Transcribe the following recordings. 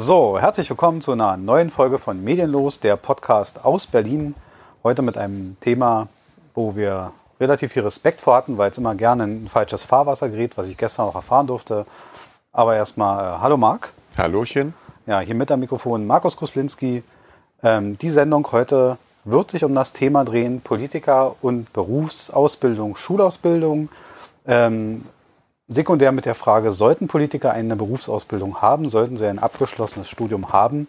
So, herzlich willkommen zu einer neuen Folge von Medienlos, der Podcast aus Berlin. Heute mit einem Thema, wo wir relativ viel Respekt vor hatten, weil es immer gerne ein falsches Fahrwasser gerät, was ich gestern auch erfahren durfte. Aber erstmal, äh, hallo Marc. Hallochen. Ja, hier mit am Mikrofon Markus Kuslinski. Ähm, die Sendung heute wird sich um das Thema drehen, Politiker und Berufsausbildung, Schulausbildung. Ähm, sekundär mit der Frage, sollten Politiker eine Berufsausbildung haben, sollten sie ein abgeschlossenes Studium haben?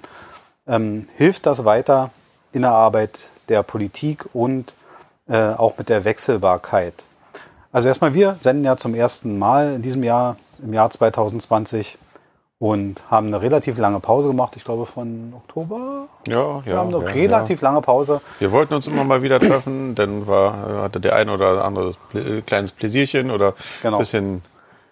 Ähm, hilft das weiter in der Arbeit der Politik und äh, auch mit der Wechselbarkeit? Also erstmal, wir senden ja zum ersten Mal in diesem Jahr, im Jahr 2020 und haben eine relativ lange Pause gemacht, ich glaube von Oktober. Ja, ja. Wir haben eine ja, relativ ja. lange Pause. Wir wollten uns immer mal wieder treffen, dann war, hatte der eine oder andere kleines Pläsierchen oder Genau. ein bisschen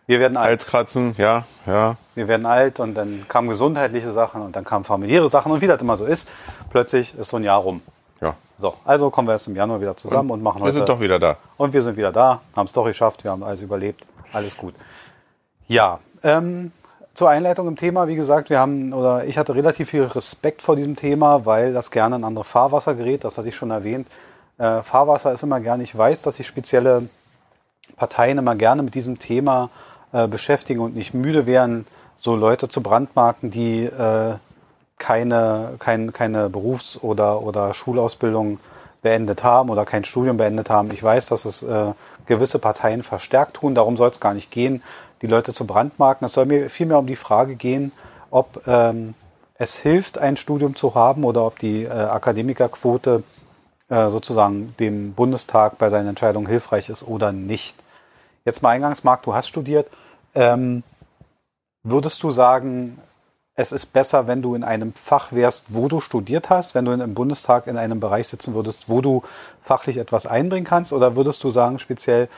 Wir werden alt. Halskratzen, ja, ja. Wir werden alt und dann kamen gesundheitliche Sachen und dann kamen familiäre Sachen und wie das immer so ist, plötzlich ist so ein Jahr rum. ja. So, also kommen wir erst im Januar wieder zusammen und, machen Wir heute. sind doch wieder da. Und wir sind wieder da, haben es doch geschafft, wir haben alles überlebt, alles gut. Ja, ähm, zur Einleitung im Thema, wie gesagt, wir haben, oder ich hatte relativ viel Respekt vor diesem Thema, weil das gerne ein anderes Fahrwasser gerät, das hatte ich schon erwähnt. Äh, Fahrwasser ist immer gerne, ich weiß, dass sich spezielle Parteien immer gerne mit diesem Thema äh, beschäftigen und nicht müde wären, so Leute zu brandmarken, die äh, keine, kein, keine Berufs- oder, oder Schulausbildung beendet haben oder kein Studium beendet haben. Ich weiß, dass es äh, gewisse Parteien verstärkt tun. Darum soll es gar nicht gehen, die Leute zu brandmarken. Es soll mir vielmehr um die Frage gehen, ob ähm, es hilft, ein Studium zu haben oder ob die äh, Akademikerquote äh, sozusagen dem Bundestag bei seinen Entscheidungen hilfreich ist oder nicht. Jetzt mal eingangs, Marc, du hast studiert. Ähm, würdest du sagen, es ist besser, wenn du in einem Fach wärst, wo du studiert hast, wenn du im Bundestag in einem Bereich sitzen würdest, wo du fachlich etwas einbringen kannst? Oder würdest du sagen, speziell,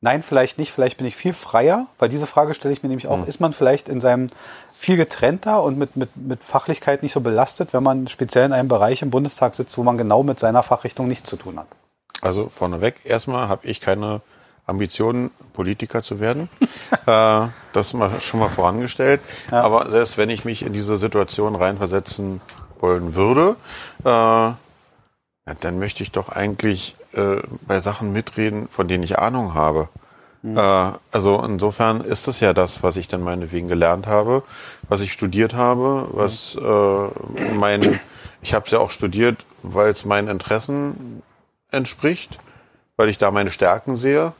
nein, vielleicht nicht, vielleicht bin ich viel freier? Weil diese Frage stelle ich mir nämlich auch, ist man vielleicht in seinem viel getrennter und mit, mit, mit Fachlichkeit nicht so belastet, wenn man speziell in einem Bereich im Bundestag sitzt, wo man genau mit seiner Fachrichtung nichts zu tun hat? Also vorneweg, erstmal habe ich keine Ambitionen, Politiker zu werden. äh, das mal schon mal vorangestellt. Aber selbst wenn ich mich in diese Situation reinversetzen wollen würde, äh, ja, dann möchte ich doch eigentlich äh, bei Sachen mitreden, von denen ich Ahnung habe. Äh, also insofern ist es ja das, was ich dann meinetwegen gelernt habe, was ich studiert habe, was äh, mein, ich habe es ja auch studiert, weil es meinen Interessen entspricht, weil ich da meine Stärken sehe.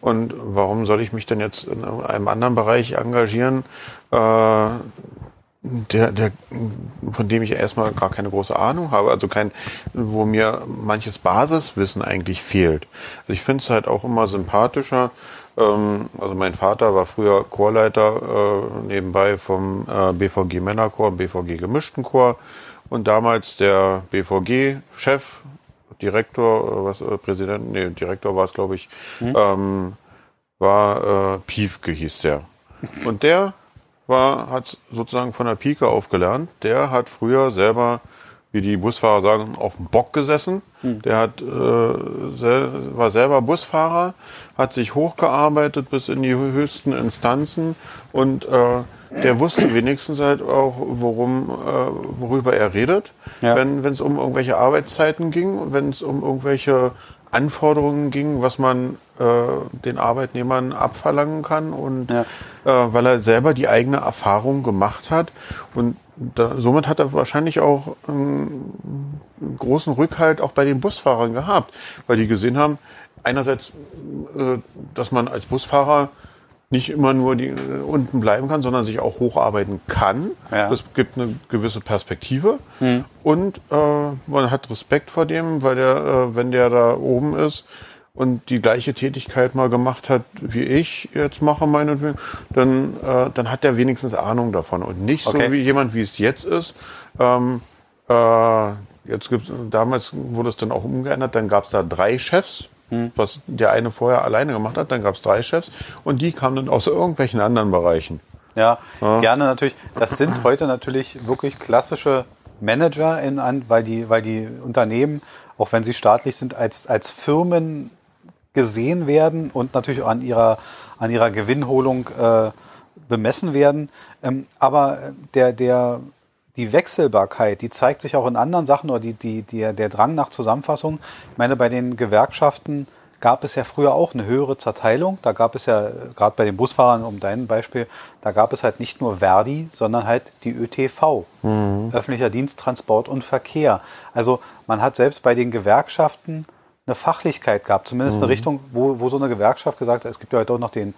Und warum soll ich mich denn jetzt in einem anderen Bereich engagieren, äh, der, der, von dem ich erstmal gar keine große Ahnung habe, also kein, wo mir manches Basiswissen eigentlich fehlt. Also ich finde es halt auch immer sympathischer. Ähm, also mein Vater war früher Chorleiter äh, nebenbei vom äh, BVG Männerchor BVG gemischten Chor und damals der BVG-Chef, Direktor, äh, was äh, Präsident, nee, Direktor war es, glaube ich, ähm, war äh, Piefke hieß der. Und der war, hat sozusagen von der Pike auf gelernt. Der hat früher selber, wie die Busfahrer sagen, auf dem Bock gesessen. Der hat, äh, sel war selber Busfahrer, hat sich hochgearbeitet bis in die höchsten Instanzen und äh, der wusste wenigstens halt auch, worum, äh, worüber er redet, Ja. wenn es um irgendwelche Arbeitszeiten ging, wenn es um irgendwelche Anforderungen ging, was man den Arbeitnehmern abverlangen kann und Ja. äh, weil er selber die eigene Erfahrung gemacht hat und da, somit hat er wahrscheinlich auch einen, einen großen Rückhalt auch bei den Busfahrern gehabt, weil die gesehen haben, einerseits, äh, dass man als Busfahrer nicht immer nur die, äh, unten bleiben kann, sondern sich auch hocharbeiten kann. Ja. Das gibt eine gewisse Perspektive. Und äh, man hat Respekt vor dem, weil der, äh, wenn der da oben ist und die gleiche Tätigkeit mal gemacht hat, wie ich jetzt mache, meinetwegen, dann, äh, dann hat der wenigstens Ahnung davon. Und nicht Okay. so wie jemand, wie es jetzt ist. Ähm, äh, jetzt gibt's, damals wurde es dann auch umgeändert, dann gab es da drei Chefs, was der eine vorher alleine gemacht hat, dann gab es drei Chefs und die kamen dann aus irgendwelchen anderen Bereichen. Ja, gerne natürlich. Das sind heute natürlich wirklich klassische Manager, in, weil, die, weil die Unternehmen, auch wenn sie staatlich sind, als, als Firmen gesehen werden und natürlich an ihrer, an ihrer Gewinnholung äh, bemessen werden. Ähm, aber der, der, die Wechselbarkeit, die zeigt sich auch in anderen Sachen oder die, die, die, der Drang nach Zusammenfassung. Ich meine, bei den Gewerkschaften gab es ja früher auch eine höhere Zerteilung. Da gab es ja, gerade bei den Busfahrern, um dein Beispiel, da gab es halt nicht nur Verdi, sondern halt die ÖTV, mhm. öffentlicher Dienst, Transport und Verkehr. Also man hat selbst bei den Gewerkschaften eine Fachlichkeit gehabt, zumindest mhm. eine Richtung, wo, wo so eine Gewerkschaft gesagt hat, es gibt ja heute auch noch den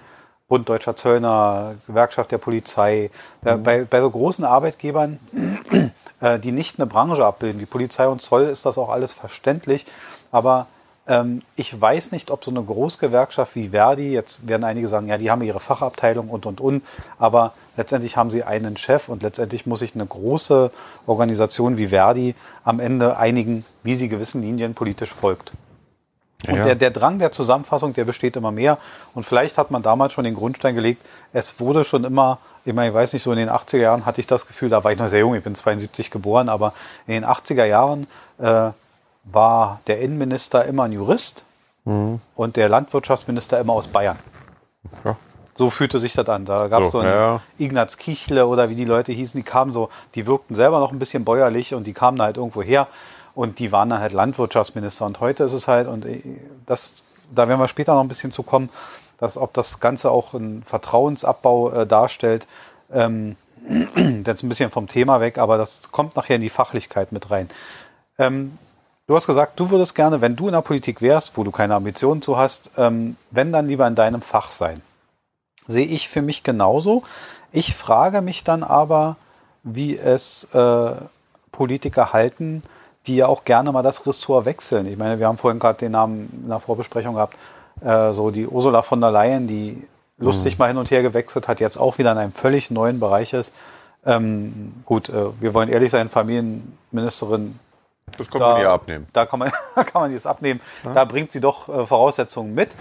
Bund Deutscher Zöllner, Gewerkschaft der Polizei. Mhm. Bei, bei so großen Arbeitgebern, äh, die nicht eine Branche abbilden, wie Polizei und Zoll, ist das auch alles verständlich. Aber ähm, ich weiß nicht, ob so eine Großgewerkschaft wie Verdi, jetzt werden einige sagen, ja, die haben ihre Fachabteilung und, und, und, aber letztendlich haben sie einen Chef und letztendlich muss sich eine große Organisation wie Verdi am Ende einigen, wie sie gewissen Linien politisch folgt. Und ja. der, der Drang der Zusammenfassung, der besteht immer mehr. Und vielleicht hat man damals schon den Grundstein gelegt. Es wurde schon immer, ich meine, ich weiß nicht, so in den 80er Jahren hatte ich das Gefühl, da war ich noch sehr jung, ich bin 72 geboren, aber in den 80er Jahren äh, war der Innenminister immer ein Jurist mhm. und der Landwirtschaftsminister immer aus Bayern. Ja. So fühlte sich das an. Da gab es so, so einen ja. Ignaz Kichle oder wie die Leute hießen, die kamen so, die wirkten selber noch ein bisschen bäuerlich und die kamen da halt irgendwo her und die waren dann halt Landwirtschaftsminister. Und heute ist es halt, und äh, das, da werden wir später noch ein bisschen zu kommen, dass ob das Ganze auch einen Vertrauensabbau äh, darstellt, ähm, jetzt ein bisschen vom Thema weg, aber das kommt nachher in die Fachlichkeit mit rein. Ähm, Du hast gesagt, du würdest gerne, wenn du in der Politik wärst, wo du keine Ambitionen zu hast, ähm, wenn dann lieber in deinem Fach sein. Sehe ich für mich genauso. Ich frage mich dann aber, wie es äh, Politiker halten, die ja auch gerne mal das Ressort wechseln. Ich meine, wir haben vorhin gerade den Namen in der Vorbesprechung gehabt, äh, so die Ursula von der Leyen, die lustig mhm. mal hin und her gewechselt hat, jetzt auch wieder in einem völlig neuen Bereich ist. Ähm, gut, äh, wir wollen ehrlich sein, Familienministerin das kann da, man ihr abnehmen. Da kann man, kann man ihr es abnehmen. Ja. Da bringt sie doch äh, Voraussetzungen mit.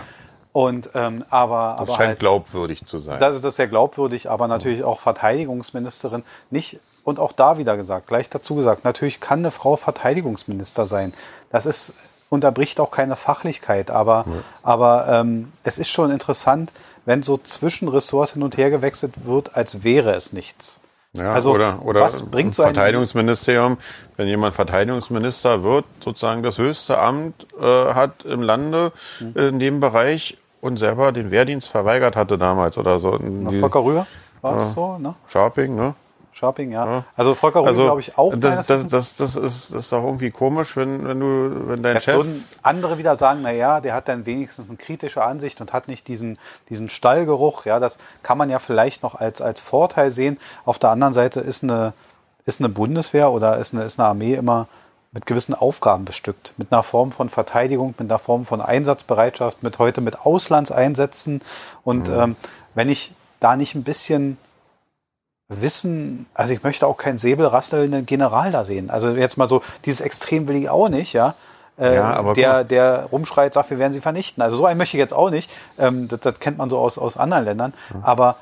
Und ähm, aber, das aber scheint halt, glaubwürdig zu sein. Das ist das sehr glaubwürdig, aber natürlich auch Verteidigungsministerin. Nicht und auch da wieder gesagt, gleich dazu gesagt, natürlich kann eine Frau Verteidigungsminister sein. Das ist unterbricht auch keine Fachlichkeit, aber ja. aber ähm, es ist schon interessant, wenn so zwischen Ressorts hin und her gewechselt wird, als wäre es nichts. Ja, also oder, oder was bringt so ein Verteidigungsministerium, wenn jemand Verteidigungsminister wird, sozusagen das höchste Amt äh, hat im Lande mhm. in dem Bereich und selber den Wehrdienst verweigert hatte damals oder so. Na, Volker Rühr war es so, ne? Sharping, ne? Shopping, ja. ja. Also Volker Rühl, also, glaube ich, auch. Das, das, das, das, ist, das ist doch irgendwie komisch, wenn, wenn du, wenn dein Chef. Würden andere wieder sagen, na ja, der hat dann wenigstens eine kritische Ansicht und hat nicht diesen, diesen Stallgeruch. Ja, das kann man ja vielleicht noch als, als Vorteil sehen. Auf der anderen Seite ist eine, ist eine Bundeswehr oder ist eine, ist eine Armee immer mit gewissen Aufgaben bestückt. Mit einer Form von Verteidigung, mit einer Form von Einsatzbereitschaft, mit heute mit Auslandseinsätzen. Und mhm. ähm, wenn ich da nicht ein bisschen wissen, also ich möchte auch keinen säbelrasselnden General da sehen. Also jetzt mal so, dieses Extrem will ich auch nicht, ja. Äh, ja, aber der, der rumschreit, sagt, wir werden sie vernichten. Also so einen möchte ich jetzt auch nicht. Ähm, das, das kennt man so aus, aus anderen Ländern. Mhm. Aber,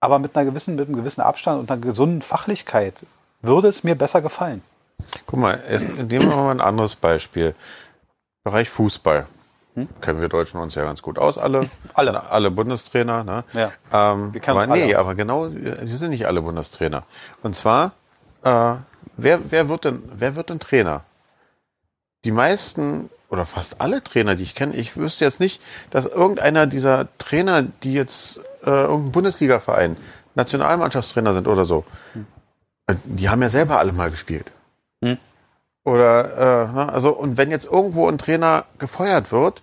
aber mit einer gewissen, mit einem gewissen Abstand und einer gesunden Fachlichkeit würde es mir besser gefallen. Guck mal, nehmen wir mal ein anderes Beispiel. Bereich Fußball. Hm? Kennen wir Deutschen uns ja ganz gut aus, alle. Alle. Alle Bundestrainer. Ne? Ja. Ähm, wir aber nee, alle. aber genau, wir sind nicht alle Bundestrainer. Und zwar, äh, wer, wer, wird denn, wer wird denn Trainer? Die meisten oder fast alle Trainer, die ich kenne, ich wüsste jetzt nicht, dass irgendeiner dieser Trainer, die jetzt äh, irgendein Bundesliga-Verein Nationalmannschaftstrainer sind oder so, hm. die haben ja selber alle mal gespielt. Hm. Oder äh, ne, also und wenn jetzt irgendwo ein Trainer gefeuert wird,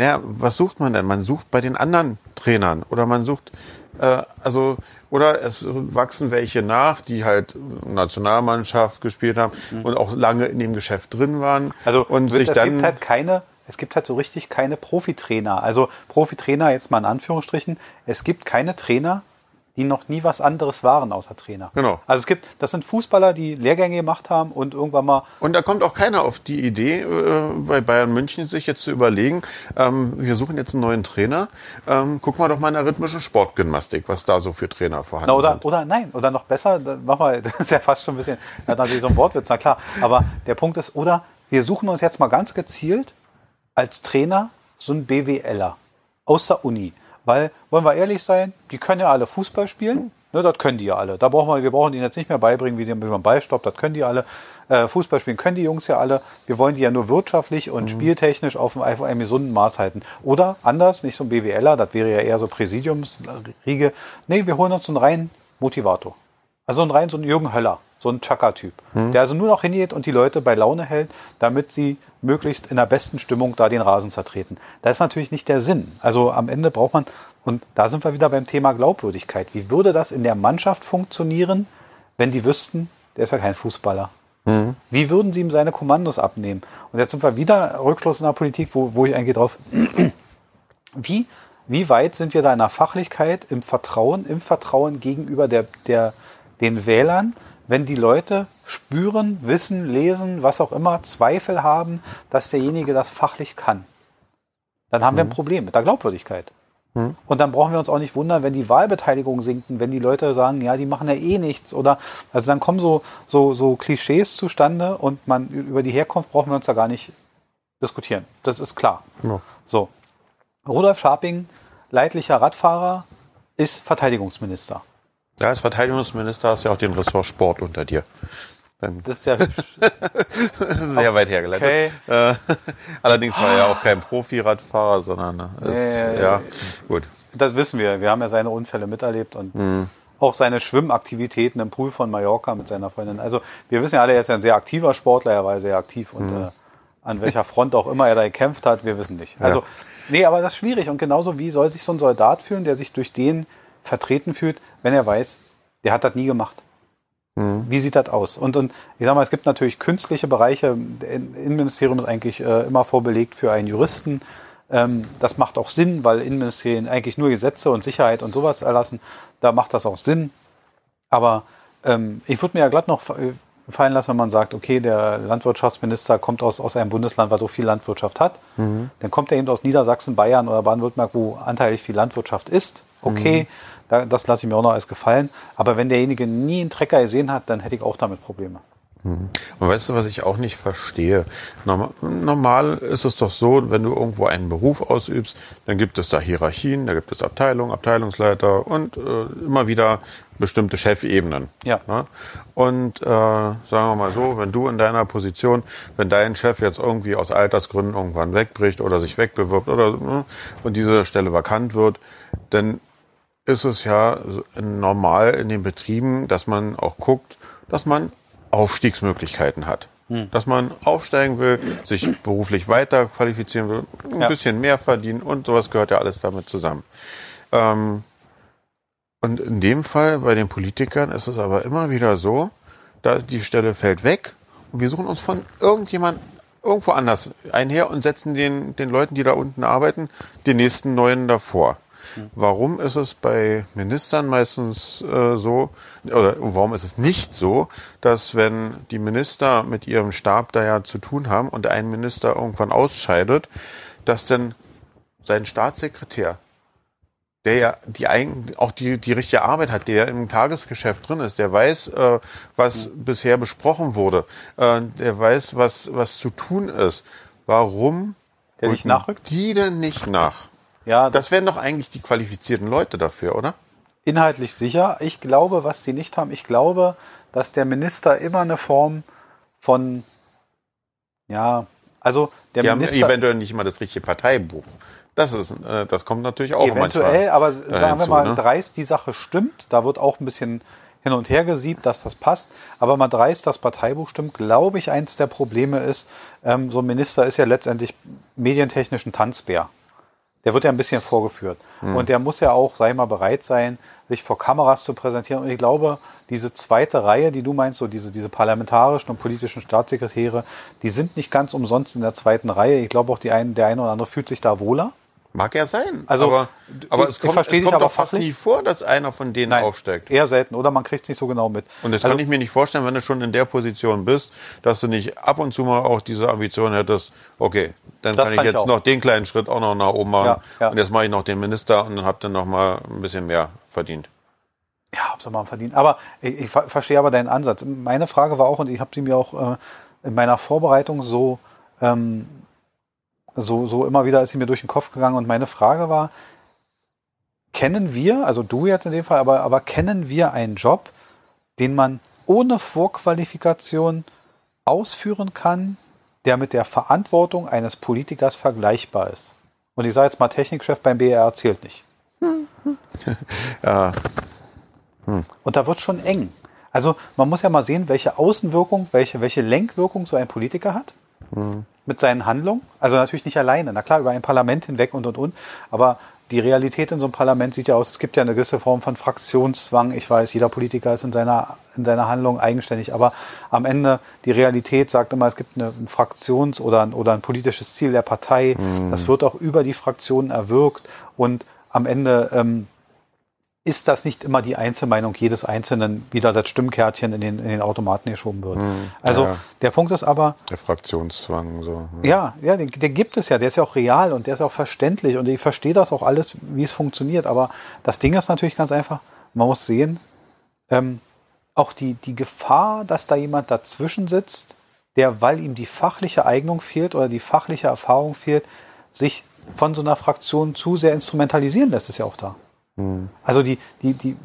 naja, was sucht man denn? Man sucht bei den anderen Trainern oder man sucht, äh, also, oder es wachsen welche nach, die halt Nationalmannschaft gespielt haben mhm. und auch lange in dem Geschäft drin waren. Also und sich es dann gibt halt keine, es gibt halt so richtig keine Profitrainer. Also Profitrainer jetzt mal in Anführungsstrichen. Es gibt keine Trainer, die noch nie was anderes waren außer Trainer. Genau. Also es gibt, das sind Fußballer, die Lehrgänge gemacht haben und irgendwann mal. Und da kommt auch keiner auf die Idee, äh, bei Bayern München sich jetzt zu überlegen, ähm, wir suchen jetzt einen neuen Trainer. Ähm, gucken wir doch mal in der rhythmischen Sportgymnastik, was da so für Trainer vorhanden na, oder, sind. Oder nein, oder noch besser, mach mal, das ist ja fast schon ein bisschen, das natürlich so ein Wortwitz, na klar. Aber der Punkt ist, oder wir suchen uns jetzt mal ganz gezielt als Trainer so einen BWLer aus der Uni Weil, wollen wir ehrlich sein, die können ja alle Fußball spielen. Ne, das können die ja alle. Da brauchen wir, wir brauchen ihnen jetzt nicht mehr beibringen, wie, man Ball stoppt, das können die alle. Äh, Fußball spielen können die Jungs ja alle. Wir wollen die ja nur wirtschaftlich und mhm. spieltechnisch auf, auf einem gesunden Maß halten. Oder anders, nicht so ein BWLer, das wäre ja eher so Präsidiumsriege. Nee, wir holen uns einen reinen Motivator. Also einen rein so einen Jürgen Höller, so ein Chaka-Typ, mhm. der also nur noch hingeht und die Leute bei Laune hält, damit sie möglichst in der besten Stimmung da den Rasen zertreten. Das ist natürlich nicht der Sinn. Also am Ende braucht man, und da sind wir wieder beim Thema Glaubwürdigkeit. Wie würde das in der Mannschaft funktionieren, wenn die wüssten, der ist ja kein Fußballer? Mhm. Wie würden sie ihm seine Kommandos abnehmen? Und jetzt sind wir wieder Rückschluss in der Politik, wo, wo ich eigentlich drauf. wie, wie weit sind wir da in der Fachlichkeit, im Vertrauen, im Vertrauen gegenüber der, der, den Wählern, wenn die Leute spüren, wissen, lesen, was auch immer, Zweifel haben, dass derjenige das fachlich kann? Dann haben mhm. wir ein mhm. Problem mit der Glaubwürdigkeit. Mhm. Und dann brauchen wir uns auch nicht wundern, wenn die Wahlbeteiligung sinken, wenn die Leute sagen, ja, die machen ja eh nichts oder also dann kommen so, so, so Klischees zustande und man über die Herkunft brauchen wir uns da gar nicht diskutieren. Das ist klar. Ja. So. Rudolf Scharping, leidlicher Radfahrer, ist Verteidigungsminister. Ja, als Verteidigungsminister hast du ja auch den Ressort Sport unter dir. Dann das ist ja. Sehr weit hergeleitet. Okay. Äh, allerdings war er ja auch kein Profi-Radfahrer, sondern ist, nee, ja, gut. Das wissen wir. Wir haben ja seine Unfälle miterlebt und mhm. auch seine Schwimmaktivitäten im Pool von Mallorca mit seiner Freundin. Also wir wissen ja alle, er ist ja ein sehr aktiver Sportler, er war sehr aktiv und mhm. äh, an welcher Front auch immer er da gekämpft hat, wir wissen nicht. Also, ja. nee, aber das ist schwierig. Und genauso wie soll sich so ein Soldat fühlen, der sich durch den vertreten fühlt, wenn er weiß, der hat das nie gemacht. Mhm. Wie sieht das aus? Und, und ich sag mal, es gibt natürlich künstliche Bereiche. Innenministerium ist eigentlich äh, immer vorbelegt für einen Juristen. Ähm, das macht auch Sinn, weil Innenministerien eigentlich nur Gesetze und Sicherheit und sowas erlassen. Da macht das auch Sinn. Aber ähm, ich würde mir ja glatt noch fallen lassen, wenn man sagt, okay, der Landwirtschaftsminister kommt aus, aus einem Bundesland, was so viel Landwirtschaft hat. Mhm. Dann kommt er eben aus Niedersachsen, Bayern oder Baden-Württemberg, wo anteilig viel Landwirtschaft ist. Okay, mhm das lasse ich mir auch noch als gefallen. Aber wenn derjenige nie einen Trecker gesehen hat, dann hätte ich auch damit Probleme. Und weißt du, was ich auch nicht verstehe? Normal ist es doch so, wenn du irgendwo einen Beruf ausübst, dann gibt es da Hierarchien, da gibt es Abteilungen, Abteilungsleiter und äh, immer wieder bestimmte Chefebenen. Ja. Ne? Und äh, sagen wir mal so, wenn du in deiner Position, wenn dein Chef jetzt irgendwie aus Altersgründen irgendwann wegbricht oder sich wegbewirbt oder ne, und diese Stelle vakant wird, dann ist es ja normal in den Betrieben, dass man auch guckt, dass man Aufstiegsmöglichkeiten hat. Hm. Dass man aufsteigen will, sich beruflich weiter qualifizieren will, ein ja. bisschen mehr verdienen und sowas gehört ja alles damit zusammen. Ähm, und in dem Fall bei den Politikern ist es aber immer wieder so, da die Stelle fällt weg und wir suchen uns von irgendjemand irgendwo anders einher und setzen den, den Leuten, die da unten arbeiten, den nächsten neuen davor. Warum ist es bei Ministern meistens äh, so, oder warum ist es nicht so, dass wenn die Minister mit ihrem Stab da ja zu tun haben und ein Minister irgendwann ausscheidet, dass dann sein Staatssekretär, der ja die eigen, auch die, die richtige Arbeit hat, der im Tagesgeschäft drin ist, der weiß, äh, was mhm. bisher besprochen wurde, äh, der weiß, was, was zu tun ist. Warum der nicht nachrückt? die denn nicht nach? Ja, das, das wären doch eigentlich die qualifizierten Leute dafür, oder? Inhaltlich sicher. Ich glaube, was sie nicht haben, ich glaube, dass der Minister immer eine Form von, ja, also der die Minister. haben eventuell nicht immer das richtige Parteibuch. Das ist, äh, das kommt natürlich auch eventuell, aber sagen wir mal, ne? dreist die Sache stimmt. Da wird auch ein bisschen hin und her gesiebt, dass das passt. Aber mal dreist, das Parteibuch stimmt, glaube ich, eins der Probleme ist, ähm, so ein Minister ist ja letztendlich medientechnisch ein Tanzbär der wird ja ein bisschen vorgeführt. Mhm. Und der muss ja auch, sag ich mal, bereit sein, sich vor Kameras zu präsentieren. Und ich glaube, diese zweite Reihe, die du meinst, so diese, diese parlamentarischen und politischen Staatssekretäre, die sind nicht ganz umsonst in der zweiten Reihe. Ich glaube auch, die ein, der eine oder andere fühlt sich da wohler. Mag ja sein. Also, aber, aber es kommt, es kommt doch fast nie vor, dass einer von denen Nein, aufsteigt. Eher selten, oder man kriegt es nicht so genau mit. Und das also, kann ich mir nicht vorstellen, wenn du schon in der Position bist, dass du nicht ab und zu mal auch diese Ambition hättest, okay, dann kann, kann ich jetzt ich noch den kleinen Schritt auch noch nach oben machen. Ja, ja. Und jetzt mache ich noch den Minister und dann habt ihr noch mal ein bisschen mehr verdient. Ja, hab's mal verdient. Aber ich, ich, verstehe aber deinen Ansatz. Meine Frage war auch, und ich habe sie mir auch äh, in meiner Vorbereitung so ähm, so, so immer wieder ist sie mir durch den Kopf gegangen und meine Frage war, kennen wir, also du jetzt in dem Fall, aber, aber kennen wir einen Job, den man ohne Vorqualifikation ausführen kann, der mit der Verantwortung eines Politikers vergleichbar ist? Und ich sage jetzt mal, Technikchef beim BR zählt nicht. ja. Hm. Und da wird schon eng. Also man muss ja mal sehen, welche Außenwirkung, welche, welche Lenkwirkung so ein Politiker hat hm. Mit seinen Handlungen. Also natürlich nicht alleine, na klar, über ein Parlament hinweg und und und. Aber die Realität in so einem Parlament sieht ja aus, es gibt ja eine gewisse Form von Fraktionszwang. Ich weiß, jeder Politiker ist in seiner, in seiner Handlung eigenständig, aber am Ende die Realität sagt immer, es gibt eine, ein Fraktions- oder ein, oder ein politisches Ziel der Partei. Mhm. Das wird auch über die Fraktionen erwirkt und am Ende ähm, ist das nicht immer die Einzelmeinung jedes Einzelnen, wie da das Stimmkärtchen in den, in den Automaten geschoben wird. Hm, also ja. der Punkt ist aber. Der Fraktionszwang so. Ja, ja, den, den, gibt es ja, der ist ja auch real und der ist auch verständlich und ich verstehe das auch alles, wie es funktioniert. Aber das Ding ist natürlich ganz einfach, man muss sehen, ähm, auch die, die Gefahr, dass da jemand dazwischen sitzt, der, weil ihm die fachliche Eignung fehlt oder die fachliche Erfahrung fehlt, sich von so einer Fraktion zu sehr instrumentalisieren lässt, ist ja auch da. Mhm. Also die, die, die,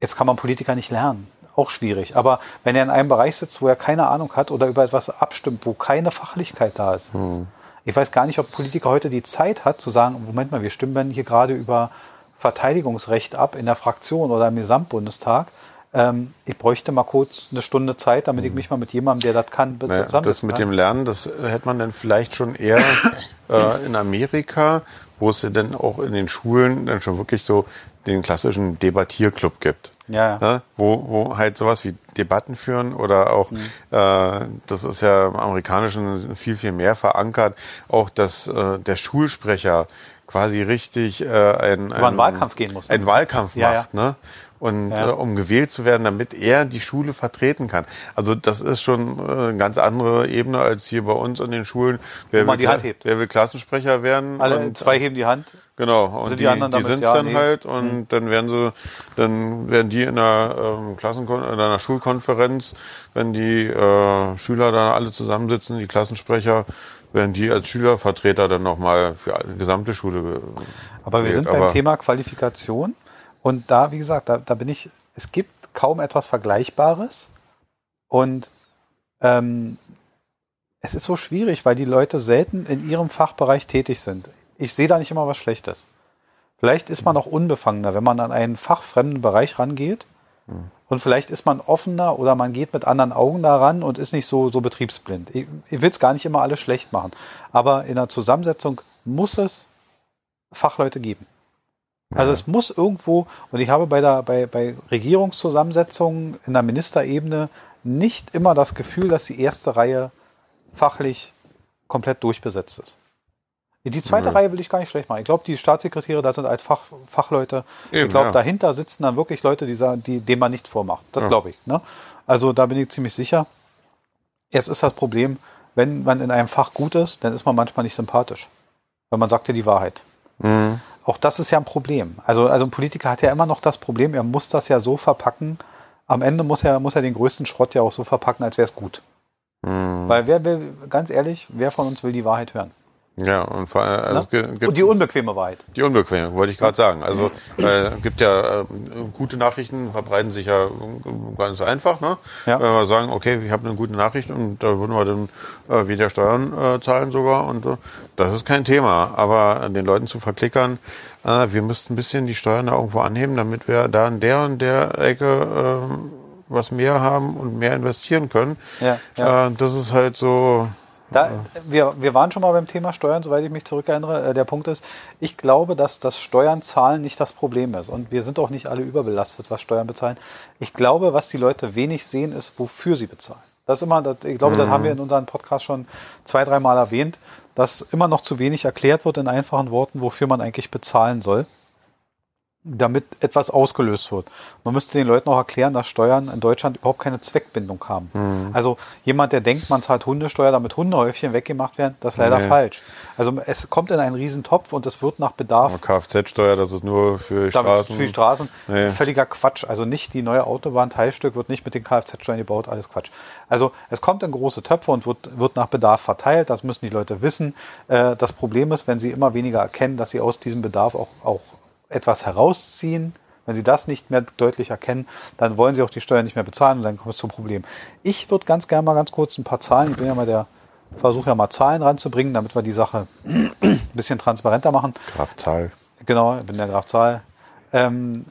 jetzt kann man Politiker nicht lernen. Auch schwierig. Aber wenn er in einem Bereich sitzt, wo er keine Ahnung hat oder über etwas abstimmt, wo keine Fachlichkeit da ist. Mhm. Ich weiß gar nicht, ob Politiker heute die Zeit hat zu sagen, Moment mal, wir stimmen hier gerade über Verteidigungsrecht ab in der Fraktion oder im Gesamtbundestag. Ähm, ich bräuchte mal kurz eine Stunde Zeit, damit ich mhm. mich mal mit jemandem, der das kann, naja, Das mit kann. dem Lernen, das hätte man dann vielleicht schon eher äh, in Amerika, wo es dann auch in den Schulen dann schon wirklich so den klassischen Debattierclub gibt. Ja. ja. Ne? Wo, wo halt sowas wie Debatten führen oder auch, mhm. äh, das ist ja im Amerikanischen viel, viel mehr verankert, auch dass äh, der Schulsprecher quasi richtig äh, ein, ein, einen Wahlkampf gehen muss. Ne? Einen Wahlkampf ja, macht, ja. ne? Und ja. äh, um gewählt zu werden, damit er die Schule vertreten kann. Also das ist schon äh, eine ganz andere Ebene als hier bei uns an den Schulen. Wer, will, die Hand hebt. wer will Klassensprecher werden? Alle und, zwei heben die Hand. Genau, und sind die, die, die sind ja, dann nee. halt und mhm. dann werden sie, dann werden die in einer ähm, Klassen in einer Schulkonferenz, wenn die äh, Schüler da alle zusammensitzen, die Klassensprecher, werden die als Schülervertreter dann nochmal für die gesamte Schule. Aber wir sind beim Aber Thema Qualifikation. Und da, wie gesagt, da, da bin ich, es gibt kaum etwas Vergleichbares. Und ähm, es ist so schwierig, weil die Leute selten in ihrem Fachbereich tätig sind. Ich sehe da nicht immer was Schlechtes. Vielleicht ist man auch unbefangener, wenn man an einen fachfremden Bereich rangeht. Und vielleicht ist man offener oder man geht mit anderen Augen daran und ist nicht so, so betriebsblind. Ich, ich will es gar nicht immer alles schlecht machen. Aber in der Zusammensetzung muss es Fachleute geben. Also es muss irgendwo, und ich habe bei der, bei, bei Regierungszusammensetzungen in der Ministerebene nicht immer das Gefühl, dass die erste Reihe fachlich komplett durchbesetzt ist. Die zweite mhm. Reihe will ich gar nicht schlecht machen. Ich glaube, die Staatssekretäre, da sind halt Fach, Fachleute. Eben, ich glaube, ja. dahinter sitzen dann wirklich Leute, die, die, denen man nicht vormacht. Das ja. glaube ich. Ne? Also da bin ich ziemlich sicher. Jetzt ist das Problem, wenn man in einem Fach gut ist, dann ist man manchmal nicht sympathisch. Weil man sagt ja die Wahrheit. Mhm. Auch das ist ja ein Problem. Also, also ein Politiker hat ja immer noch das Problem, er muss das ja so verpacken. Am Ende muss er, muss er den größten Schrott ja auch so verpacken, als wäre es gut. Mhm. Weil wer will, ganz ehrlich, wer von uns will die Wahrheit hören? Ja, und vor allem, also ne? gibt, und die unbequeme Wahrheit. Die unbequeme, wollte ich gerade sagen. Also äh, gibt ja äh, gute Nachrichten, verbreiten sich ja ganz einfach. Ne? Ja. Wenn wir sagen, okay, ich habe eine gute Nachricht und da würden wir dann äh, wieder Steuern äh, zahlen sogar und äh, das ist kein Thema. Aber den Leuten zu verklickern, äh, wir müssten ein bisschen die Steuern da irgendwo anheben, damit wir da in der und der Ecke äh, was mehr haben und mehr investieren können. Ja, ja. Äh, das ist halt so da, wir, wir waren schon mal beim Thema Steuern, soweit ich mich zurückerinnere. Äh, der Punkt ist, ich glaube, dass das Steuern zahlen nicht das Problem ist. Und wir sind auch nicht alle überbelastet, was Steuern bezahlen. Ich glaube, was die Leute wenig sehen, ist, wofür sie bezahlen. Das ist immer, das, ich glaube, mhm. das haben wir in unserem Podcast schon zwei, dreimal erwähnt, dass immer noch zu wenig erklärt wird in einfachen Worten, wofür man eigentlich bezahlen soll damit etwas ausgelöst wird. Man müsste den Leuten auch erklären, dass Steuern in Deutschland überhaupt keine Zweckbindung haben. Mhm. Also jemand, der denkt, man zahlt Hundesteuer, damit Hundehäufchen weggemacht werden, das ist leider nee. falsch. Also es kommt in einen Riesentopf und es wird nach Bedarf. Kfz-Steuer, das ist nur für Straßen. Für die Straßen. Nee. Völliger Quatsch. Also nicht die neue Autobahnteilstück wird nicht mit den Kfz-Steuern gebaut, alles Quatsch. Also es kommt in große Töpfe und wird, wird nach Bedarf verteilt. Das müssen die Leute wissen. Äh, das Problem ist, wenn sie immer weniger erkennen, dass sie aus diesem Bedarf auch, auch etwas herausziehen, wenn Sie das nicht mehr deutlich erkennen, dann wollen Sie auch die Steuern nicht mehr bezahlen und dann kommt es zum Problem. Ich würde ganz gerne mal ganz kurz ein paar Zahlen, ich bin ja mal der Versuch ja mal Zahlen ranzubringen, damit wir die Sache ein bisschen transparenter machen. Graf Zahl. Genau, ich bin der Graf Zahl. Ähm,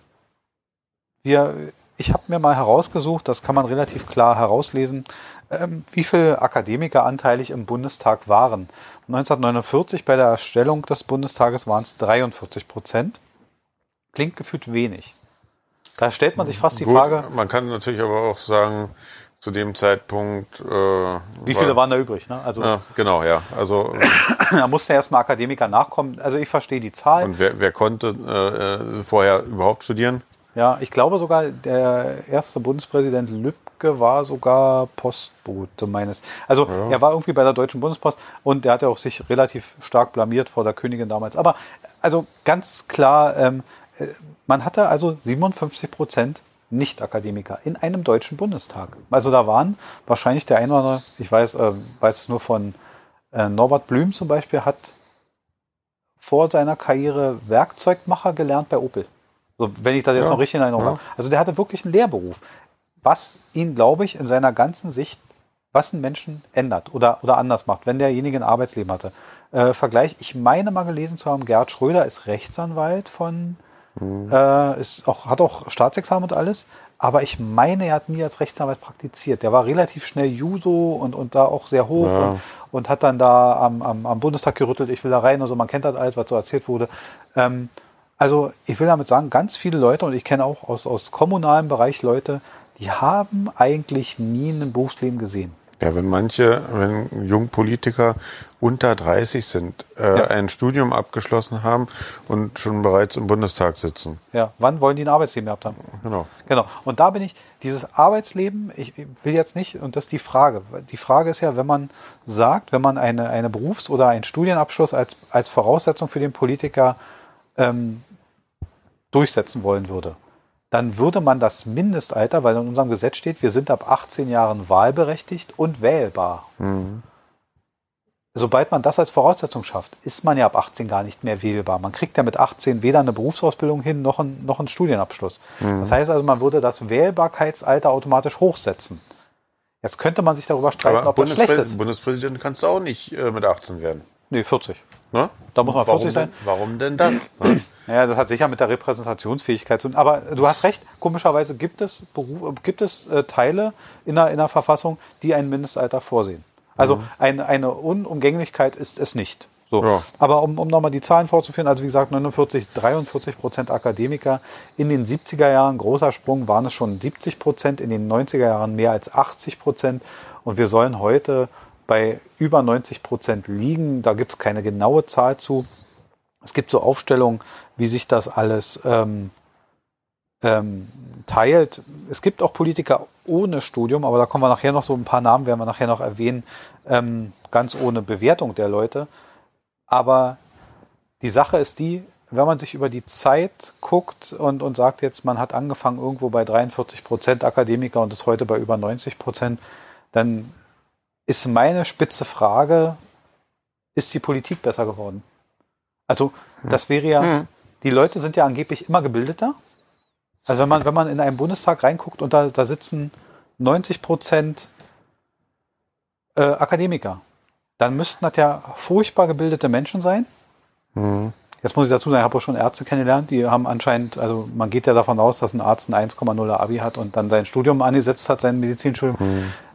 wir, ich habe mir mal herausgesucht, das kann man relativ klar herauslesen, ähm, wie viele Akademiker anteilig im Bundestag waren. 1949 bei der Erstellung des Bundestages waren es 43 Prozent. Klingt gefühlt wenig. Da stellt man sich fast die Gut, Frage, Man kann natürlich aber auch sagen, zu dem Zeitpunkt. Äh, wie viele waren da übrig? Ne? Also Ja, genau, ja. Also da mussten erstmal Akademiker nachkommen. Also ich verstehe die Zahl. und wer, wer konnte äh, äh, vorher überhaupt studieren? Ja, ich glaube sogar, der erste Bundespräsident Lübcke war sogar Postbote meines. Also er war irgendwie bei der Deutschen Bundespost und der hat ja auch sich relativ stark blamiert vor der Königin damals. Aber also ganz klar, ähm, äh, man hatte also 57 Prozent Nicht-Akademiker in einem deutschen Bundestag. Also da waren wahrscheinlich der eine oder andere, ich weiß, äh, weiß es nur von äh, Norbert Blüm zum Beispiel, hat vor seiner Karriere Werkzeugmacher gelernt bei Opel. So, wenn ich das jetzt Ja, noch richtig in Erinnerung ja. habe. Also der hatte wirklich einen Lehrberuf. Was ihn, glaube ich, in seiner ganzen Sicht, was einen Menschen ändert oder, oder anders macht, wenn derjenige ein Arbeitsleben hatte. Äh, Vergleich, ich meine mal gelesen zu haben, Gerd Schröder ist Rechtsanwalt von, Mhm. äh, ist auch, hat auch Staatsexamen und alles, aber ich meine, er hat nie als Rechtsanwalt praktiziert. Der war relativ schnell Juso und, und da auch sehr hoch Ja. und, und hat dann da am, am, am Bundestag gerüttelt, ich will da rein und so, man kennt das alles, was so erzählt wurde. Ähm, also ich will damit sagen, ganz viele Leute, und ich kenne auch aus, aus kommunalem Bereich Leute, die haben eigentlich nie ein Berufsleben gesehen. Ja, wenn manche, wenn Jungpolitiker unter 30 sind, äh, Ja. ein Studium abgeschlossen haben und schon bereits im Bundestag sitzen. Ja, wann wollen die ein Arbeitsleben gehabt haben? Genau. Genau. Und da bin ich, dieses Arbeitsleben, ich will jetzt nicht, und das ist die Frage. Die Frage ist ja, wenn man sagt, wenn man eine, eine Berufs- oder einen Studienabschluss als, als Voraussetzung für den Politiker ähm, durchsetzen wollen würde, dann würde man das Mindestalter, weil in unserem Gesetz steht, wir sind ab 18 Jahren wahlberechtigt und wählbar. Sobald man das als Voraussetzung schafft, ist man ja ab 18 gar nicht mehr wählbar. Man kriegt ja mit 18 weder eine Berufsausbildung hin noch einen, noch einen Studienabschluss. Das heißt also, man würde das Wählbarkeitsalter automatisch hochsetzen. Jetzt könnte man sich darüber streiten, Aber ob das schlecht Bundespräsident, ist. Bundespräsident kannst du auch nicht äh, mit 18 werden. Nee, 40. Ne? Da muss man warum 40 sein. Denn, warum denn das? ne? Ja, das hat sicher mit der Repräsentationsfähigkeit zu tun. Aber du hast recht, komischerweise gibt es, Beruf, gibt es äh, Teile in der, in der Verfassung, die ein Mindestalter vorsehen. Also eine, eine Unumgänglichkeit ist es nicht. So. Ja. Aber um, um nochmal die Zahlen vorzuführen, also wie gesagt, 49, 43 Prozent Akademiker. In den 70er Jahren, großer Sprung, waren es schon 70 Prozent, in den 90er Jahren mehr als 80 Prozent. Und wir sollen heute bei über 90 Prozent liegen. Da gibt es keine genaue Zahl zu. Es gibt so Aufstellungen, wie sich das alles ähm, ähm, teilt. Es gibt auch Politiker ohne Studium, aber da kommen wir nachher noch so ein paar Namen, werden wir nachher noch erwähnen, ähm, ganz ohne Bewertung der Leute. Aber die Sache ist die, wenn man sich über die Zeit guckt und, und sagt jetzt, man hat angefangen irgendwo bei 43 Prozent Akademiker und ist heute bei über 90 Prozent, dann ist meine spitze Frage, ist die Politik besser geworden? Also das wäre ja, die Leute sind ja angeblich immer gebildeter. Also wenn man, wenn man in einen Bundestag reinguckt und da, da sitzen 90 Prozent äh, Akademiker, dann müssten das ja furchtbar gebildete Menschen sein. Jetzt muss ich dazu sagen, ich habe auch schon Ärzte kennengelernt, die haben anscheinend, also man geht ja davon aus, dass ein Arzt ein 1,0 Abi hat und dann sein Studium angesetzt hat, sein Medizinstudium.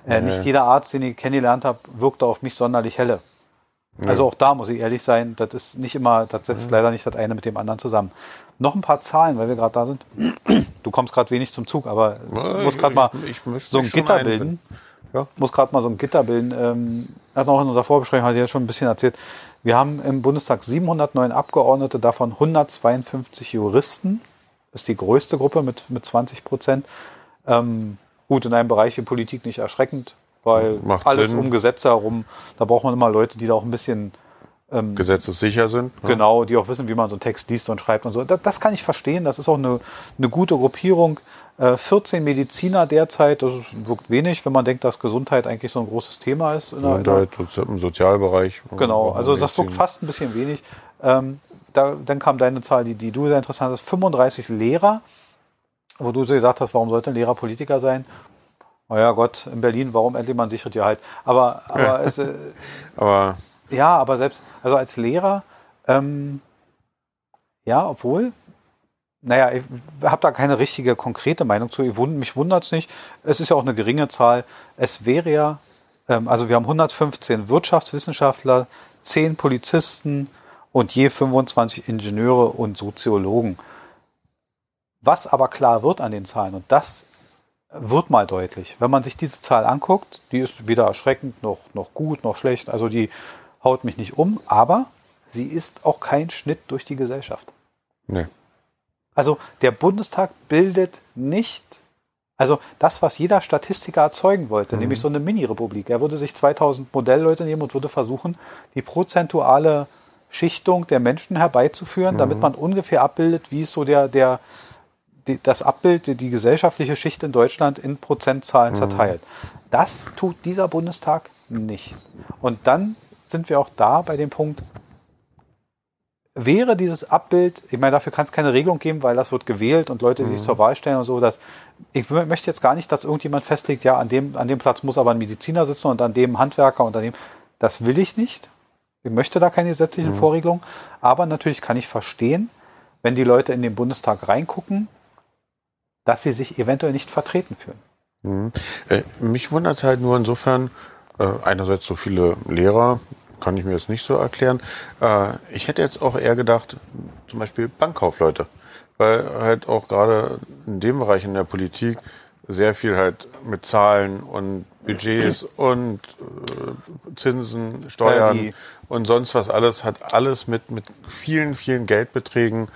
Äh, nicht jeder Arzt, den ich kennengelernt habe, wirkte auf mich sonderlich helle. Also auch da muss ich ehrlich sein, das ist nicht immer, das setzt leider nicht das eine mit dem anderen zusammen. Noch ein paar Zahlen, weil wir gerade da sind. Du kommst gerade wenig zum Zug, aber Ja, muss ich- gerade mal ich- ich möchte so ein Gitter bilden. Ja. Muss gerade mal so ein Gitter bilden. Ähm, hat noch in unserer Vorbesprechung, ich ja schon ein bisschen erzählt. Wir haben im Bundestag 709 Abgeordnete, davon 152 Juristen. Das ist die größte Gruppe mit, mit 20 Prozent. Ähm, gut, in einem Bereich wie Politik nicht erschreckend, weil Macht alles Sinn. um Gesetze herum, da braucht man immer Leute, die da auch ein bisschen Gesetzessicher sind. ne? Genau, die auch wissen, wie man so einen Text liest und schreibt und so. Das, das kann ich verstehen. Das ist auch eine, eine gute Gruppierung. Äh, 14 Mediziner derzeit, das wirkt wenig, wenn man denkt, dass Gesundheit eigentlich so ein großes Thema ist. Sozi- im Sozialbereich. genau, also das wirkt fast ein bisschen wenig. Ähm, da, dann kam deine Zahl, die, die du sehr interessant hast, 35 Lehrer, wo du so gesagt hast, warum sollte ein Lehrer Politiker sein? Naja Gott, in Berlin, warum endlich man sichert ja halt. Aber, aber, es, äh, Aber ja, aber selbst, also als Lehrer, ähm, ja, obwohl, naja, ich habe da keine richtige konkrete Meinung zu. Ich wund, mich wundert's nicht. Es ist ja auch eine geringe Zahl. Es wäre ja, ähm, also wir haben 115 Wirtschaftswissenschaftler, 10 Polizisten und je 25 Ingenieure und Soziologen. Was aber klar wird an den Zahlen, und das wird mal deutlich, wenn man sich diese Zahl anguckt, die ist weder erschreckend noch, noch gut noch schlecht, also die haut mich nicht um, aber sie ist auch kein Schnitt durch die Gesellschaft. nee. Also der Bundestag bildet nicht, also das, was jeder Statistiker erzeugen wollte, nämlich so eine Mini-Republik. Er würde sich 2000 Modellleute nehmen und würde versuchen, die prozentuale Schichtung der Menschen herbeizuführen, damit man ungefähr abbildet, wie es so der, der, die, das Abbild, die, die gesellschaftliche Schicht in Deutschland in Prozentzahlen zerteilt. Das tut dieser Bundestag nicht. Und dann sind wir auch da bei dem Punkt, wäre dieses Abbild, ich meine, dafür kann es keine Regelung geben, weil das wird gewählt und Leute, die sich zur Wahl stellen und so, dass ich möchte jetzt gar nicht, dass irgendjemand festlegt, ja, an dem, an dem Platz muss aber ein Mediziner sitzen und an dem Handwerker und an dem. Das will ich nicht. Ich möchte da keine gesetzlichen Vorregelungen. Aber natürlich kann ich verstehen, wenn die Leute in den Bundestag reingucken, dass sie sich eventuell nicht vertreten fühlen. Äh, mich wundert halt nur insofern, äh, einerseits so viele Lehrer, kann ich mir jetzt nicht so erklären. Äh, ich hätte jetzt auch eher gedacht, zum Beispiel Bankkaufleute. Weil halt auch gerade in dem Bereich in der Politik sehr viel halt mit Zahlen und Budgets und äh, Zinsen, Steuern Ja, die- und sonst was alles hat alles mit, mit vielen, vielen Geldbeträgen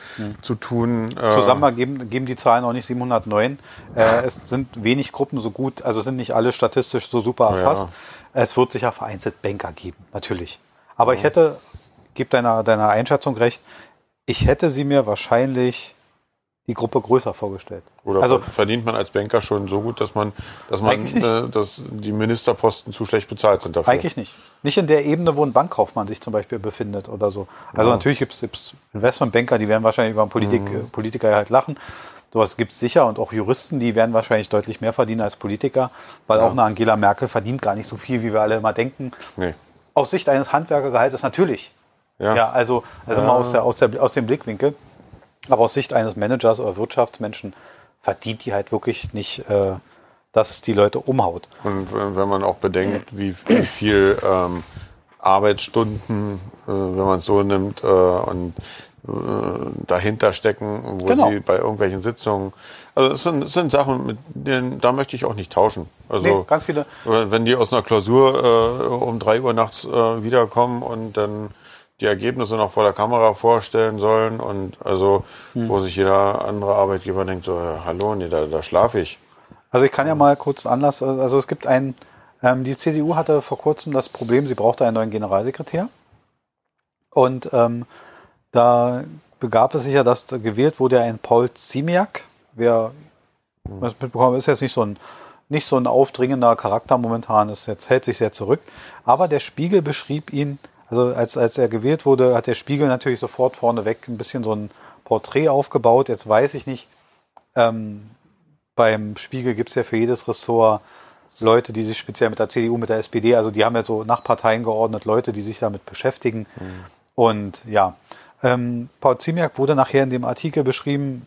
zu tun. Äh, Zusammen geben, geben die Zahlen auch nicht 709. Äh, es sind wenig Gruppen so gut, also sind nicht alle statistisch so super erfasst. Es wird sicher vereinzelt Banker geben, natürlich. Aber ich hätte, gib deiner, deiner Einschätzung recht, ich hätte sie mir wahrscheinlich die Gruppe größer vorgestellt. Oder also verdient man als Banker schon so gut, dass man, dass man, äh, dass die Ministerposten zu schlecht bezahlt sind dafür? Eigentlich nicht. Nicht in der Ebene, wo ein Bankkaufmann sich zum Beispiel befindet oder so. Also natürlich gibt es Investmentbanker, die werden wahrscheinlich über einen Politik, Mhm. äh, Politiker halt lachen. Sowas gibt es sicher und auch Juristen, die werden wahrscheinlich deutlich mehr verdienen als Politiker, weil auch eine Angela Merkel verdient gar nicht so viel, wie wir alle immer denken. Nee. Aus Sicht eines Handwerkergehaltes natürlich. Ja. Ja, also, also mal aus, der, aus, der, aus dem Blickwinkel. Aber aus Sicht eines Managers oder Wirtschaftsmenschen verdient die halt wirklich nicht, äh, dass die Leute umhaut. Und wenn man auch bedenkt, wie, wie viel ähm, Arbeitsstunden, äh, wenn man es so nimmt, äh, und äh, dahinter stecken, wo Genau. sie bei irgendwelchen Sitzungen. Also es sind, es sind Sachen, mit denen da möchte ich auch nicht tauschen. Also Nee, ganz viele. wenn wenn die aus einer Klausur äh, um drei Uhr nachts äh, wiederkommen und dann die Ergebnisse noch vor der Kamera vorstellen sollen und also Hm. wo sich jeder andere Arbeitgeber denkt so äh, hallo nee da, da schlafe ich Also ich kann ja mal kurz Anlass, also es gibt ein, ähm, die CDU hatte vor kurzem das Problem, sie brauchte einen neuen Generalsekretär. Und ähm, da begab es sich ja, dass gewählt wurde ein Paul Ziemiak. Wer das mitbekommen ist jetzt nicht so ein nicht so ein aufdringender Charakter momentan, ist jetzt hält sich sehr zurück. Aber der Spiegel beschrieb ihn, also als, als er gewählt wurde, hat der Spiegel natürlich sofort vorneweg ein bisschen so ein Porträt aufgebaut. Jetzt weiß ich nicht, ähm, beim Spiegel gibt's ja für jedes Ressort Leute, die sich speziell mit der CDU, mit der SPD, also die haben ja so nach Parteien geordnet, Leute, die sich damit beschäftigen. Und ja, ähm, Paul Ziemiak wurde nachher in dem Artikel beschrieben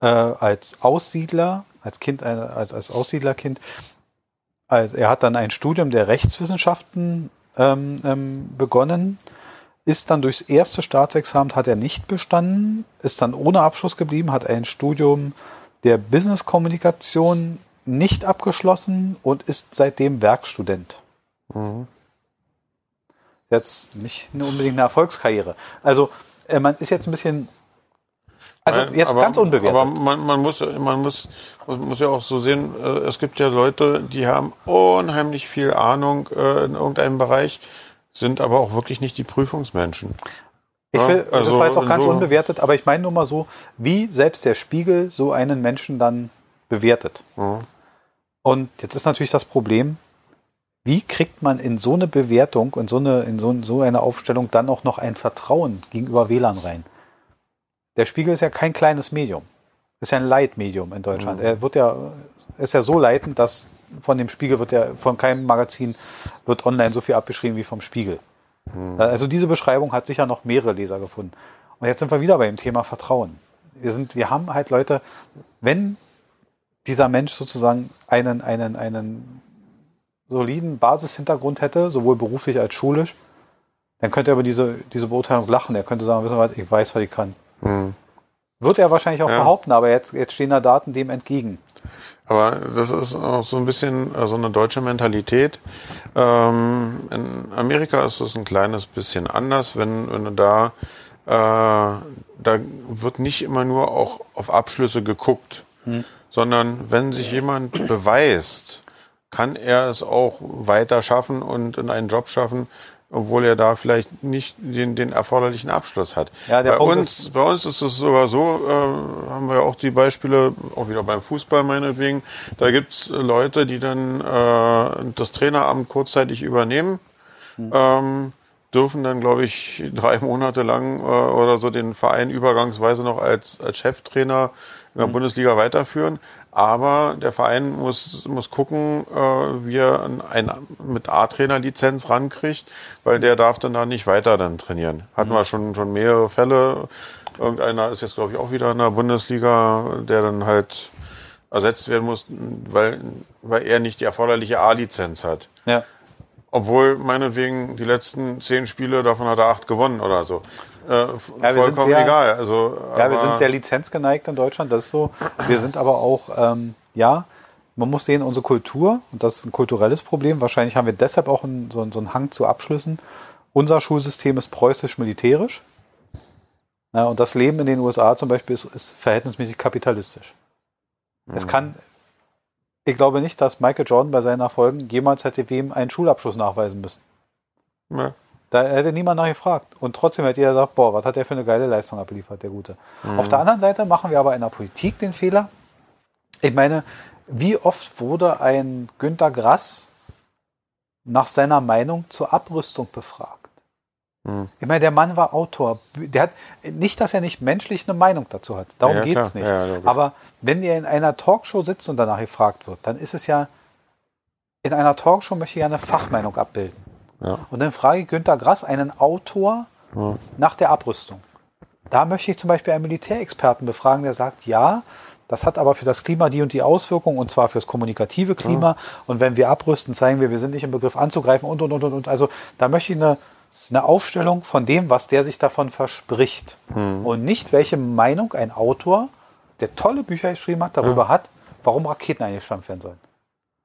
äh, als Aussiedler, als Kind, äh, als, als Aussiedlerkind. Also er hat dann ein Studium der Rechtswissenschaften ähm, ähm, begonnen, ist dann durchs erste Staatsexamen hat er nicht bestanden, ist dann ohne Abschluss geblieben, hat ein Studium der Business-Kommunikation nicht abgeschlossen und ist seitdem Werkstudent. Jetzt nicht unbedingt eine Erfolgskarriere. Also äh, man ist jetzt ein bisschen, also jetzt aber, ganz unbewertet. Aber man, man, muss, man, muss, man muss ja auch so sehen, äh, es gibt ja Leute, die haben unheimlich viel Ahnung äh, in irgendeinem Bereich, sind aber auch wirklich nicht die Prüfungsmenschen. Ich Ja, will, also das war jetzt auch ganz so- unbewertet, aber ich meine nur mal so, wie selbst der Spiegel so einen Menschen dann bewertet. Ja. Und jetzt ist natürlich das Problem, wie kriegt man in so eine Bewertung und so eine, in so, so eine Aufstellung dann auch noch ein Vertrauen gegenüber WLAN rein? Der Spiegel ist ja kein kleines Medium. Ist ja ein Leitmedium in Deutschland. Mhm. Er wird ja, ist ja so leitend, dass von dem Spiegel wird ja, von keinem Magazin wird online so viel abgeschrieben wie vom Spiegel. Mhm. Also diese Beschreibung hat sicher noch mehrere Leser gefunden. Und jetzt sind wir wieder beim Thema Vertrauen. Wir sind, wir haben halt Leute, wenn dieser Mensch sozusagen einen, einen, einen soliden Basishintergrund hätte, sowohl beruflich als schulisch, dann könnte er über diese, diese Beurteilung lachen. Er könnte sagen, wissen Sie was, ich weiß, was ich kann. Mhm. Wird er wahrscheinlich auch ja. behaupten, aber jetzt, jetzt stehen da Daten dem entgegen. Aber das ist auch so ein bisschen äh, so eine deutsche Mentalität. Ähm, in Amerika ist es ein kleines bisschen anders, wenn, wenn du da, äh, da wird nicht immer nur auch auf Abschlüsse geguckt, hm. sondern wenn sich jemand beweist, kann er es auch weiter schaffen und in einen Job schaffen, obwohl er da vielleicht nicht den, den erforderlichen Abschluss hat. Ja, bei, uns, bei uns ist es sogar so, äh, haben wir auch die Beispiele, auch wieder beim Fußball meinetwegen, da gibt's Leute, die dann äh, das Traineramt kurzzeitig übernehmen. Hm. Ähm, dürfen dann, glaube ich, drei Monate lang äh, oder so den Verein übergangsweise noch als, als Cheftrainer in der mhm. Bundesliga weiterführen. Aber der Verein muss, muss gucken, äh, wie er ein, mit A-Trainer-Lizenz rankriegt, weil der darf dann da nicht weiter dann trainieren. Hatten mhm. wir schon, schon mehrere Fälle. Irgendeiner ist jetzt, glaube ich, auch wieder in der Bundesliga, der dann halt ersetzt werden muss, weil, weil er nicht die erforderliche A-Lizenz hat. Ja. Obwohl meinetwegen die letzten zehn Spiele, davon hat er acht gewonnen oder so. Äh, ja, vollkommen sehr, egal. Also, ja, wir sind sehr lizenzgeneigt in Deutschland, das ist so. Wir sind aber auch, ähm, ja, man muss sehen, unsere Kultur, und das ist ein kulturelles Problem, wahrscheinlich haben wir deshalb auch einen, so, so einen Hang zu Abschlüssen. Unser Schulsystem ist preußisch-militärisch. Ja, und das Leben in den USA zum Beispiel ist, ist verhältnismäßig kapitalistisch. Mhm. Es kann, ich glaube nicht, dass Michael Jordan bei seinen Erfolgen jemals hätte wem einen Schulabschluss nachweisen müssen. Ja. Da hätte niemand nachgefragt. Und trotzdem hätte jeder gesagt, boah, was hat der für eine geile Leistung abgeliefert, der Gute. Mhm. Auf der anderen Seite machen wir aber in der Politik den Fehler. Ich meine, wie oft wurde ein Günter Grass nach seiner Meinung zur Abrüstung befragt? Mhm. Ich meine, der Mann war Autor. Der hat nicht, dass er nicht menschlich eine Meinung dazu hat. Darum ja, geht's nicht. Ja, aber wenn er in einer Talkshow sitzt und danach gefragt wird, dann ist es ja in einer Talkshow möchte ich ja eine Fachmeinung abbilden. Ja. Und dann frage ich Günter Grass, einen Autor, ja. nach der Abrüstung. Da möchte ich zum Beispiel einen Militärexperten befragen, der sagt, ja, das hat aber für das Klima die und die Auswirkungen, und zwar fürs kommunikative Klima. Ja. Und wenn wir abrüsten, zeigen wir, wir sind nicht im Begriff anzugreifen und, und, und, und. und. Also da möchte ich eine, eine Aufstellung von dem, was der sich davon verspricht. Mhm. Und nicht, welche Meinung ein Autor, der tolle Bücher geschrieben hat, darüber hat, warum Raketen eingestampft werden sollen.